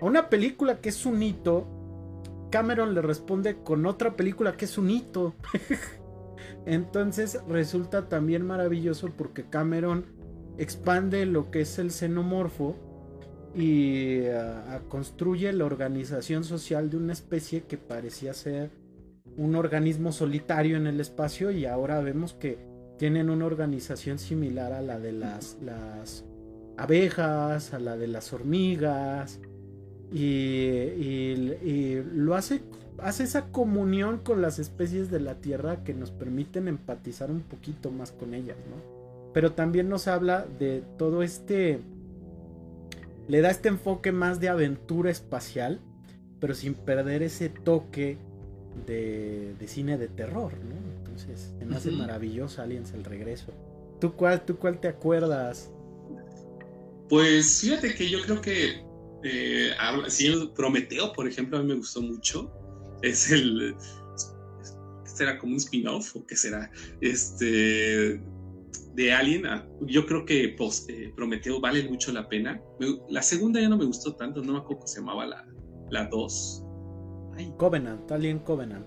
a una película que es un hito, Cameron le responde con otra película que es un hito. Entonces resulta también maravilloso porque Cameron expande lo que es el xenomorfo y construye la organización social de una especie que parecía ser un organismo solitario en el espacio y ahora vemos que tienen una organización similar a la de las, las abejas, a la de las hormigas y, lo hace, hace esa comunión con las especies de la Tierra que nos permiten empatizar un poquito más con ellas, ¿no? Pero también nos habla de todo este le da este enfoque más de aventura espacial, pero sin perder ese toque de, cine de terror, ¿no? Entonces, se me hace maravilloso Aliens el regreso. ¿Tú cuál, ¿Tú cuál te acuerdas? Pues fíjate que yo creo que eh, Prometeo, por ejemplo, a mí me gustó mucho. Es el. ¿Será como un spin-off o qué será? Este de Alien, ah, yo creo que pues, eh, Prometeo vale mucho la pena. la segunda ya no me gustó tanto, no me acuerdo cómo se llamaba la, la 2. Covenant, Alien Covenant.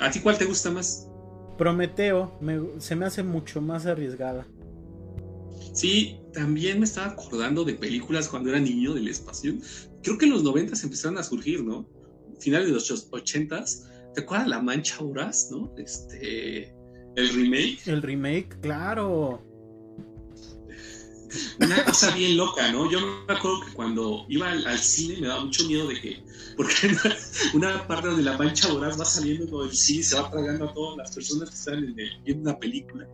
¿A ti cuál te gusta más? Prometeo, se me hace mucho más arriesgada. Sí, también me estaba acordando de películas cuando era niño del espacio. Creo que en los 90 empezaron a surgir, ¿no? Finales de los 80 ¿Te acuerdas La Mancha Horas, no? Este ¿El remake? El remake, claro. Una cosa bien loca, ¿no? Yo me acuerdo que cuando iba al, cine me daba mucho miedo de que, porque una, parte donde la mancha voraz va saliendo del cine, se va tragando a todas las personas que están en viendo una película.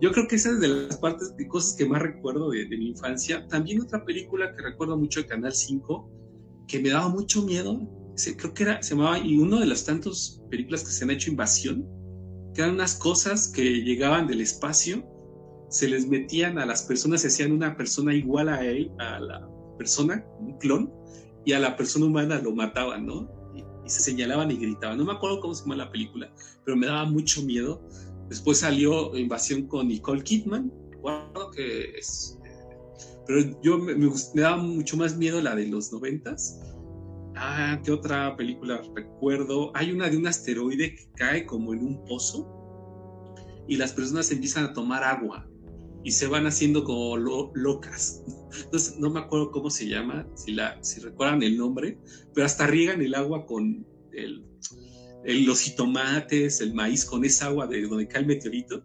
Yo creo que esa es de las partes de cosas que más recuerdo de, mi infancia. También otra película que recuerdo mucho de Canal 5, que me daba mucho miedo, creo que era, se llamaba, y uno de las tantas películas que se han hecho Invasión, eran unas cosas que llegaban del espacio, se les metían a las personas, se hacían una persona igual a él, a la persona, un clon, y a la persona humana lo mataban, ¿no? Y, se señalaban y gritaban. No me acuerdo cómo se llama la película, pero me daba mucho miedo. Después salió Invasión con Nicole Kidman, recuerdo que es... Eh, pero yo me, me, daba mucho más miedo la de los noventas. Ah, ¿qué otra película recuerdo? Hay una de un asteroide que cae como en un pozo y las personas empiezan a tomar agua y se van haciendo como locas. Entonces, no me acuerdo cómo se llama, si, la, si recuerdan el nombre, pero hasta riegan el agua con el, los jitomates, el maíz, con esa agua de donde cae el meteorito.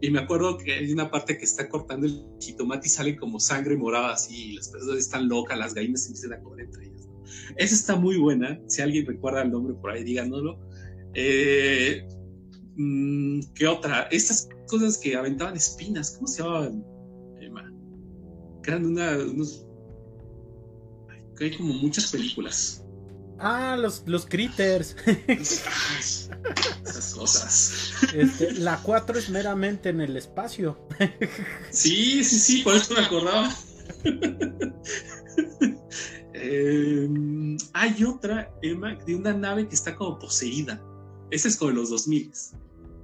Y me acuerdo que hay una parte que está cortando el jitomate y sale como sangre morada así, y las personas están locas, las gallinas empiezan a comer entre ellas. Esa está muy buena, si alguien recuerda el nombre por ahí, díganoslo. Eh, mm, ¿Qué otra? Estas cosas que aventaban espinas, ¿cómo se llamaban? Emma? Que eran una, unos... Hay como muchas películas. Ah, los, los critters. Esas cosas. Este, la 4 es meramente en el espacio. Sí, sí, sí, por eso me acordaba. Em, hay otra, Emma, de una nave que está como poseída. Esa es como de los 2000.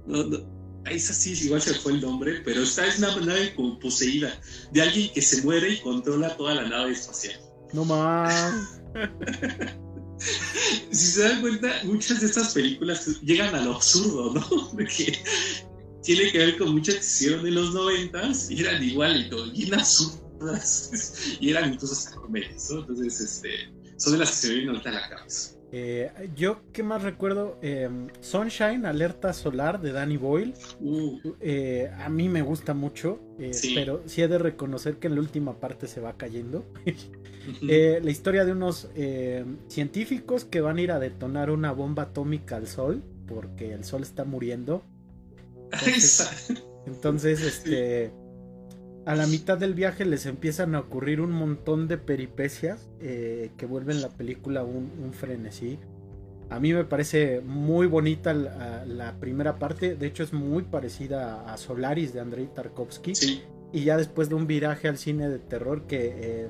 No, no, esa sí, igual se fue el nombre, pero esta es una nave como poseída de alguien que se muere y controla toda la nave espacial. No más. si se dan cuenta, muchas de estas películas llegan a lo absurdo, ¿no? Porque tiene que ver con mucha acción de los noventas y eran igual y todo, bien absurdas y eran incluso hasta comedias, ¿no? Entonces, este, son de las que se vienen ahorita a la cabeza. Eh, yo, ¿qué más recuerdo? Em, Sunshine, Alerta Solar de Danny Boyle. Uh. Eh, a mí me gusta mucho, eh, pero sí he de reconocer que en la última parte se va cayendo. la historia de unos científicos que van a ir a detonar una bomba atómica al Sol, porque el Sol está muriendo. entonces este a la mitad del viaje les empiezan a ocurrir un montón de peripecias eh, que vuelven la película un, frenesí. A mí me parece muy bonita la, primera parte, de hecho es muy parecida a Solaris de Andrei Tarkovsky. Y ya después de un viraje al cine de terror que eh,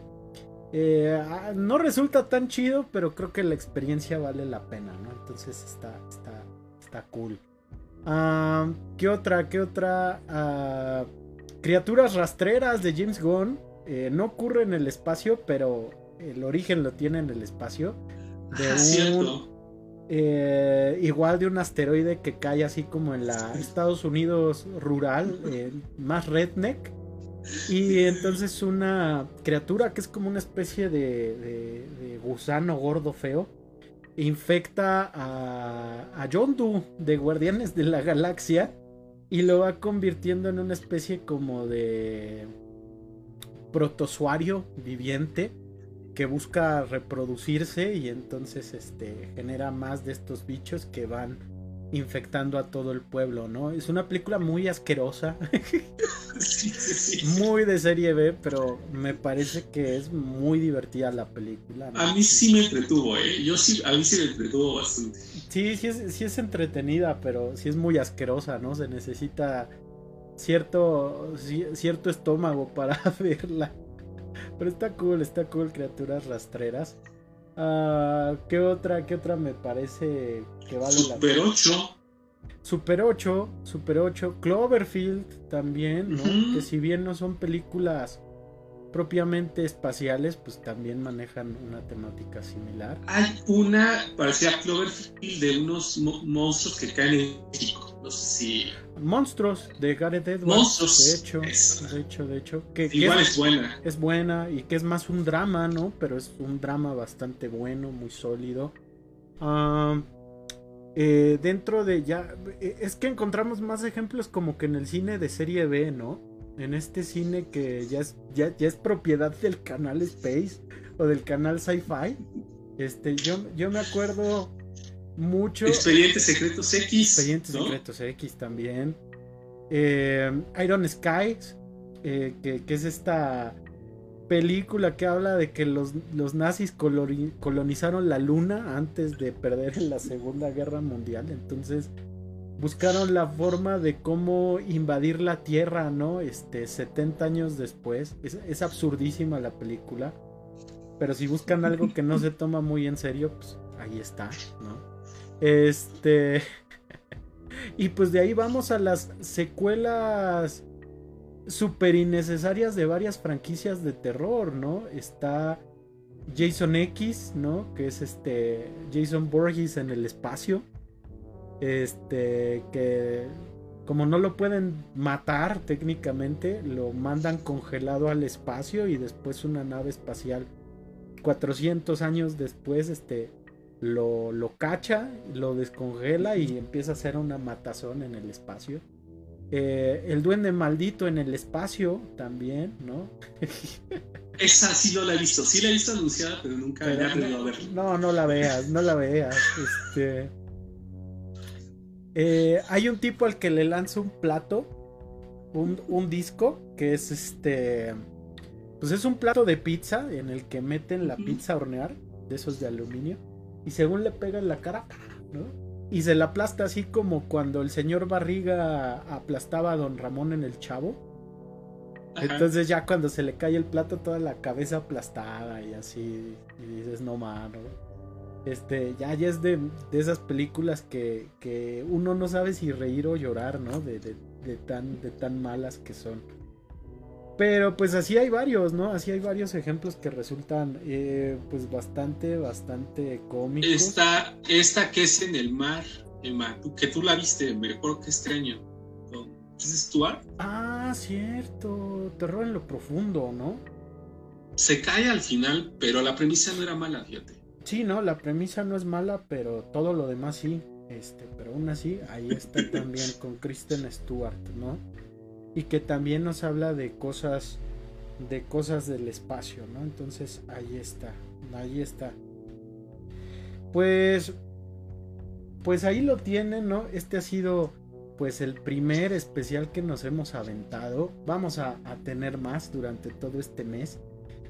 eh, ah, no resulta tan chido, pero creo que la experiencia vale la pena, ¿no? Entonces está, está, está cool. Ah, ¿Qué otra? ¿Qué otra? Ah, Criaturas rastreras de James Gunn. Eh, no ocurre en el espacio, pero el origen lo tiene en el espacio. De un, eh, igual de un asteroide que cae así como en la Estados Unidos rural, más redneck. Y entonces una criatura que es como una especie de, gusano gordo feo infecta a, a Yondu de Guardianes de la Galaxia y lo va convirtiendo en una especie como de protozoario viviente que busca reproducirse y entonces este genera más de estos bichos que van infectando a todo el pueblo, ¿no? Es una película muy asquerosa, muy de serie B, pero me parece que es muy divertida la película. A mí sí me entretuvo, ¿eh? Yo sí, a mí sí me entretuvo bastante. Sí, sí es, sí es entretenida, pero sí es muy asquerosa, ¿no? Se necesita cierto, cierto estómago para verla. Pero está cool, está cool, criaturas rastreras. Uh, ¿Qué otra, qué otra me parece que vale Super la 8. Super 8, Super 8, Cloverfield también, ¿no? Que si bien no son películas propiamente espaciales, pues también manejan una temática similar. Hay una, parecía Cloverfield, de unos monstruos que caen en México. No sé si. Monstruos de Gareth Edwards. Monstruos. De hecho, de hecho, de hecho. Que, Igual es, buena. Es buena y que es más un drama, ¿no? Pero es un drama bastante bueno, muy sólido. Eh, dentro de ya. Eh, es que encontramos más ejemplos como que en el cine de serie B, ¿no? En este cine que ya es, ya, ya es propiedad del canal Space o del canal Sci-Fi. Este, yo, yo me acuerdo mucho. Expedientes Secretos X. Expedientes Secretos X también. Eh, Iron Skies, eh, que, es esta película que habla de que los, los nazis colonizaron la luna antes de perder en la Segunda Guerra Mundial. Entonces buscaron la forma de cómo invadir la Tierra, ¿no? Este, 70 años después. Es, es absurdísima la película. Pero si buscan algo que no se toma muy en serio, pues ahí está, ¿no? Este. y pues de ahí vamos a las secuelas super innecesarias de varias franquicias de terror, ¿no? Está Jason X, ¿no? Que es este Jason Borges en el espacio. Este, que como no lo pueden matar técnicamente, lo mandan congelado al espacio y después una nave espacial 400 años después este lo, lo cacha, lo descongela y empieza a hacer una matazón en el espacio. Eh, el duende maldito en el espacio también, ¿no? Esa sí no la he visto, sí la he visto anunciada, pero nunca la he podido ver. No, no la veas, no la veas. Este, eh, hay un tipo al que le lanza un plato, un, un, disco, que es este. Pues es un plato de pizza en el que meten la pizza a hornear, de esos de aluminio, y según le pega en la cara, ¿no? Y se la aplasta así como cuando el señor Barriga aplastaba a don Ramón en el chavo. Entonces ya cuando se le cae el plato toda la cabeza aplastada y así, y dices, no mano. Este, ya, ya es de, esas películas que, que, uno no sabe si reír o llorar, ¿no? De, de, de, tan, de tan malas que son. Pero pues así hay varios, ¿no? Así hay varios ejemplos que resultan eh, pues bastante, bastante cómicos. Esta, esta que es en el mar, Emma, que tú la viste, me acuerdo que este año. ¿Es Stuart? Ah, cierto. Terror en lo profundo, ¿no? Se cae al final, pero la premisa no era mala, fíjate. Sí, no, la premisa no es mala, pero todo lo demás sí. Este, pero aún así, ahí está también con Kristen Stewart, ¿no? Y que también nos habla de cosas, de cosas del espacio, ¿no? Entonces, ahí está, ahí está. Pues, pues ahí lo tienen, ¿no? Este ha sido, pues, el primer especial que nos hemos aventado. Vamos a, a tener más durante todo este mes.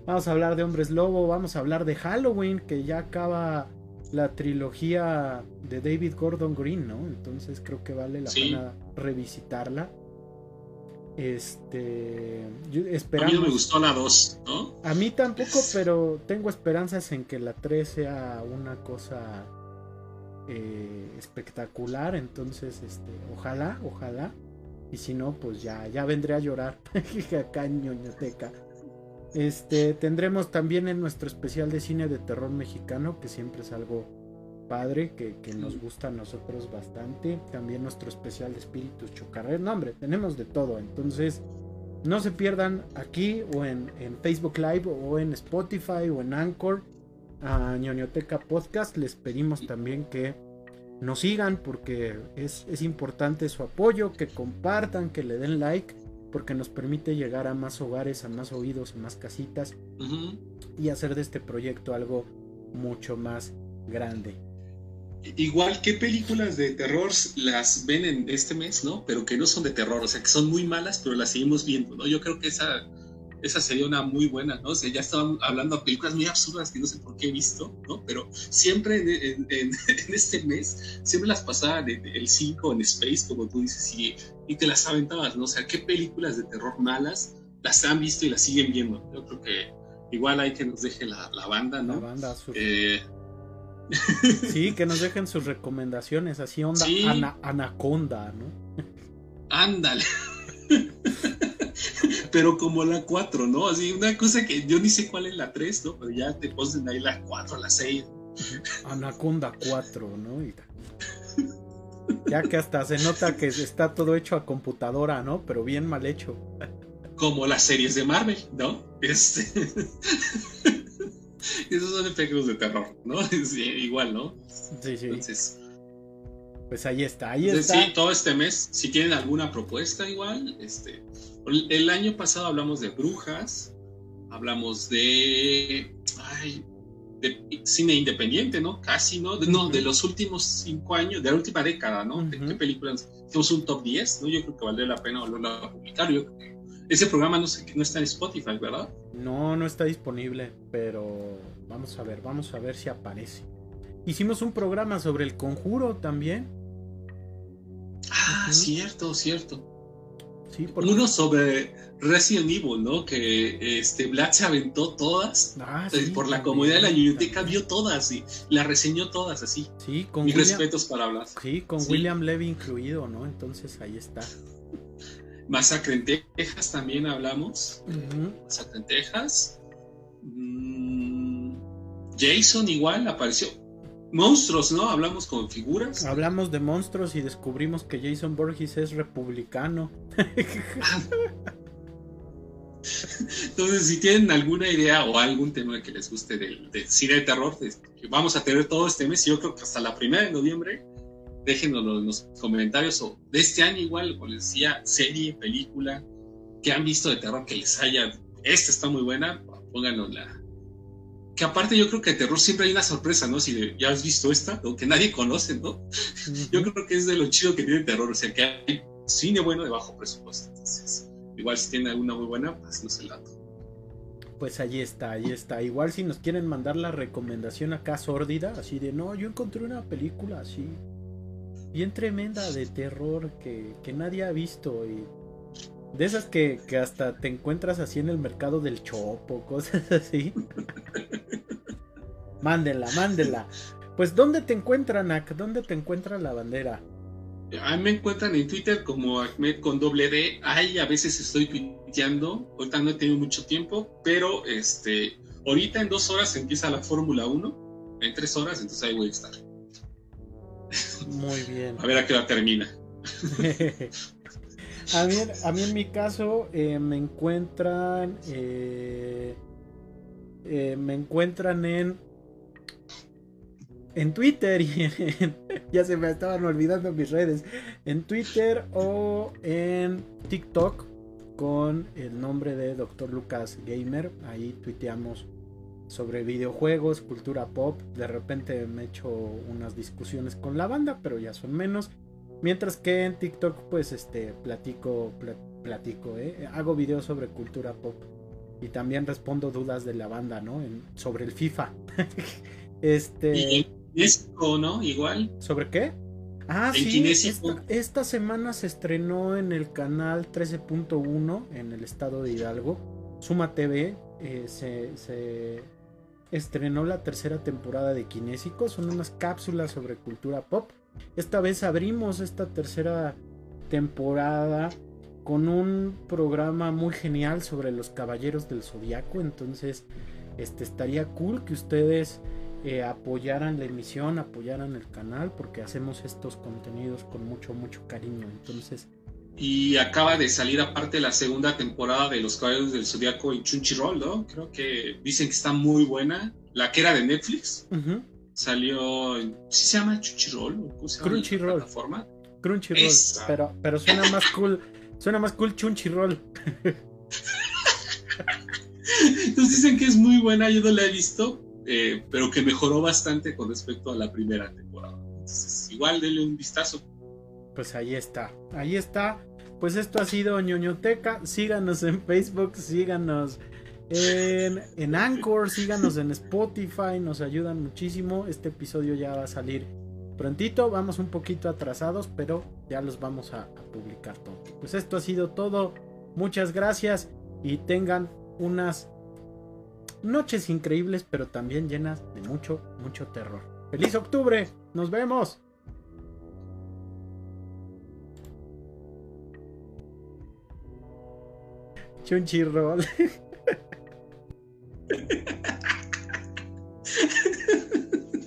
Vamos a hablar de Hombres Lobo, vamos a hablar de Halloween, que ya acaba la trilogía de David Gordon Green, ¿no? Entonces creo que vale la pena revisitarla. Este. esperamos... A mí no me gustó la 2, ¿no? A mí tampoco, pero tengo esperanzas en que la 3 sea una cosa eh, espectacular. Entonces, este, ojalá, ojalá. Y si no, pues ya, ya vendré a llorar acá en ñoñoteca. Este, tendremos también en nuestro especial de cine de terror mexicano, que siempre es algo padre, que, nos gusta a nosotros bastante. También nuestro especial de espíritus chocarreros. No, hombre, tenemos de todo. Entonces, no se pierdan aquí o en, Facebook Live o en Spotify o en Anchor a ñoñoteca Podcast. Les pedimos también que nos sigan porque es, es importante su apoyo, que compartan, que le den like porque nos permite llegar a más hogares, a más oídos, a más casitas y hacer de este proyecto algo mucho más grande. Igual, ¿qué películas de terror las ven en este mes, no? Pero que no son de terror, o sea, que son muy malas, pero las seguimos viendo, ¿no? Yo creo que esa esa sería una muy buena, ¿no? O sea, ya estaban hablando de películas muy absurdas que no sé por qué he visto, ¿no? Pero siempre en, este mes, siempre las pasaban en el 5 en Space, como tú dices, y, y te las aventabas, ¿no? O sea, ¿qué películas de terror malas las han visto y las siguen viendo? Yo creo que igual hay que nos deje la, banda, ¿no? La banda, eh... Sí, que nos dejen sus recomendaciones, así onda anaconda, ¿no? Ándale pero como la 4, ¿no? Así, una cosa que yo ni sé cuál es la 3, ¿no? Pero ya te ponen ahí la 4, la 6. Anaconda 4, ¿no? Ya que hasta se nota que está todo hecho a computadora, ¿no? Pero bien mal hecho. Como las series de Marvel, ¿no? Este... Esos son efectos de terror, ¿no? igual, ¿no? Sí, sí. Entonces, pues ahí está, ahí está. Sí, todo este mes, si tienen alguna propuesta igual, este, el año pasado hablamos de brujas, hablamos de, ay, de cine independiente, ¿no? Casi, ¿no? De, no, de los últimos cinco años, de la última década, ¿no? ¿De qué películas? Hicimos un top 10, ¿no? Yo creo que valdría la pena volverlo a publicar. Yo ese programa no, sé, no está en Spotify, ¿verdad? No, no está disponible, pero vamos a ver, vamos a ver si aparece. Hicimos un programa sobre el conjuro también. Ah, cierto, cierto. Sí, Uno sobre Resident Evil, ¿no? Que este Vlad se aventó todas. Ah, eh, por la comodidad de la biblioteca vio todas y la reseñó todas así. Sí, con Mis respetos para hablar. Sí, con William Levy incluido, ¿no? Entonces ahí está. Masacre en Texas también hablamos. Masacre en Texas. Mm, Jason igual apareció. Monstruos, ¿no? Hablamos con figuras. Hablamos de monstruos y descubrimos que Jason Borges es republicano. Entonces, si tienen alguna idea o algún tema que les guste del, cine de terror, vamos a tener todo este mes. Yo creo que hasta la primera de noviembre, déjenoslo en los comentarios o de este año igual, como les decía, serie, película que han visto de terror que les haya. Esta está muy buena, pónganlo la. Que aparte yo creo que de terror siempre hay una sorpresa, ¿no? Si ya has visto esta, o que nadie conoce, ¿no? Yo creo que es de lo chido que tiene terror, o sea, que hay cine bueno de bajo presupuesto. Entonces, Igual si tiene alguna muy buena, pues nos el dato. Pues ahí está, ahí está. Igual si nos quieren mandar la recomendación acá sórdida, así de no, yo encontré una película así, bien tremenda de terror que, nadie ha visto y de esas que, hasta te encuentras así en el mercado del chopo, cosas así. mándela, mándela. Pues ¿dónde te encuentran, Nak? ¿Dónde te encuentra la bandera? A mí me encuentran en Twitter como Ahmed con doble D. Ahí a veces estoy tuiteando. Ahorita no he tenido mucho tiempo, pero este, ahorita en dos horas empieza la Fórmula 1. En tres horas, entonces ahí voy a estar. Muy bien. a ver a qué hora termina. a, mí, a mí en mi caso eh, me encuentran... Eh, eh, me encuentran en en Twitter y ya se me estaban olvidando mis redes. En Twitter o en TikTok con el nombre de Dr. Lucas Gamer. Ahí tuiteamos sobre videojuegos, cultura pop. De repente me echo unas discusiones con la banda, pero ya son menos. Mientras que en TikTok pues este platico platico, ¿eh? hago videos sobre cultura pop y también respondo dudas de la banda, ¿no? sobre el FIFA. este Kinésico, ¿no? Igual. ¿Sobre qué? Ah, sí. Esta, semana se estrenó en el canal 13.1 en el estado de Hidalgo. Suma TV eh, se, estrenó la tercera temporada de Kinésico. Son unas cápsulas sobre cultura pop. Esta vez abrimos esta tercera temporada con un programa muy genial sobre los caballeros del zodiaco. Entonces, este estaría cool que ustedes eh, apoyaran la emisión, apoyaran el canal, porque hacemos estos contenidos con mucho, mucho cariño. Entonces. Y acaba de salir aparte la segunda temporada de Los Caballeros del Zodiaco en Crunchyroll, ¿no? Creo que dicen que está muy buena. La que era de Netflix. Salió. ¿Sí se llama Crunchyroll? Crunchyroll. plataforma? Crunchyroll. Pero, pero suena más cool. Suena más cool Crunchyroll. Entonces dicen que es muy buena, yo no la he visto, eh, pero que mejoró bastante con respecto a la primera temporada. Entonces, igual denle un vistazo. Pues ahí está, ahí está. Pues esto ha sido ñoñoteca. Síganos en Facebook, síganos en, en Anchor, síganos en Spotify, nos ayudan muchísimo. Este episodio ya va a salir prontito, vamos un poquito atrasados, pero ya los vamos a, a publicar todo. Pues esto ha sido todo. Muchas gracias y tengan unas noches increíbles, pero también llenas de mucho, mucho terror. ¡Feliz octubre! ¡Nos vemos! C'è un cirrone.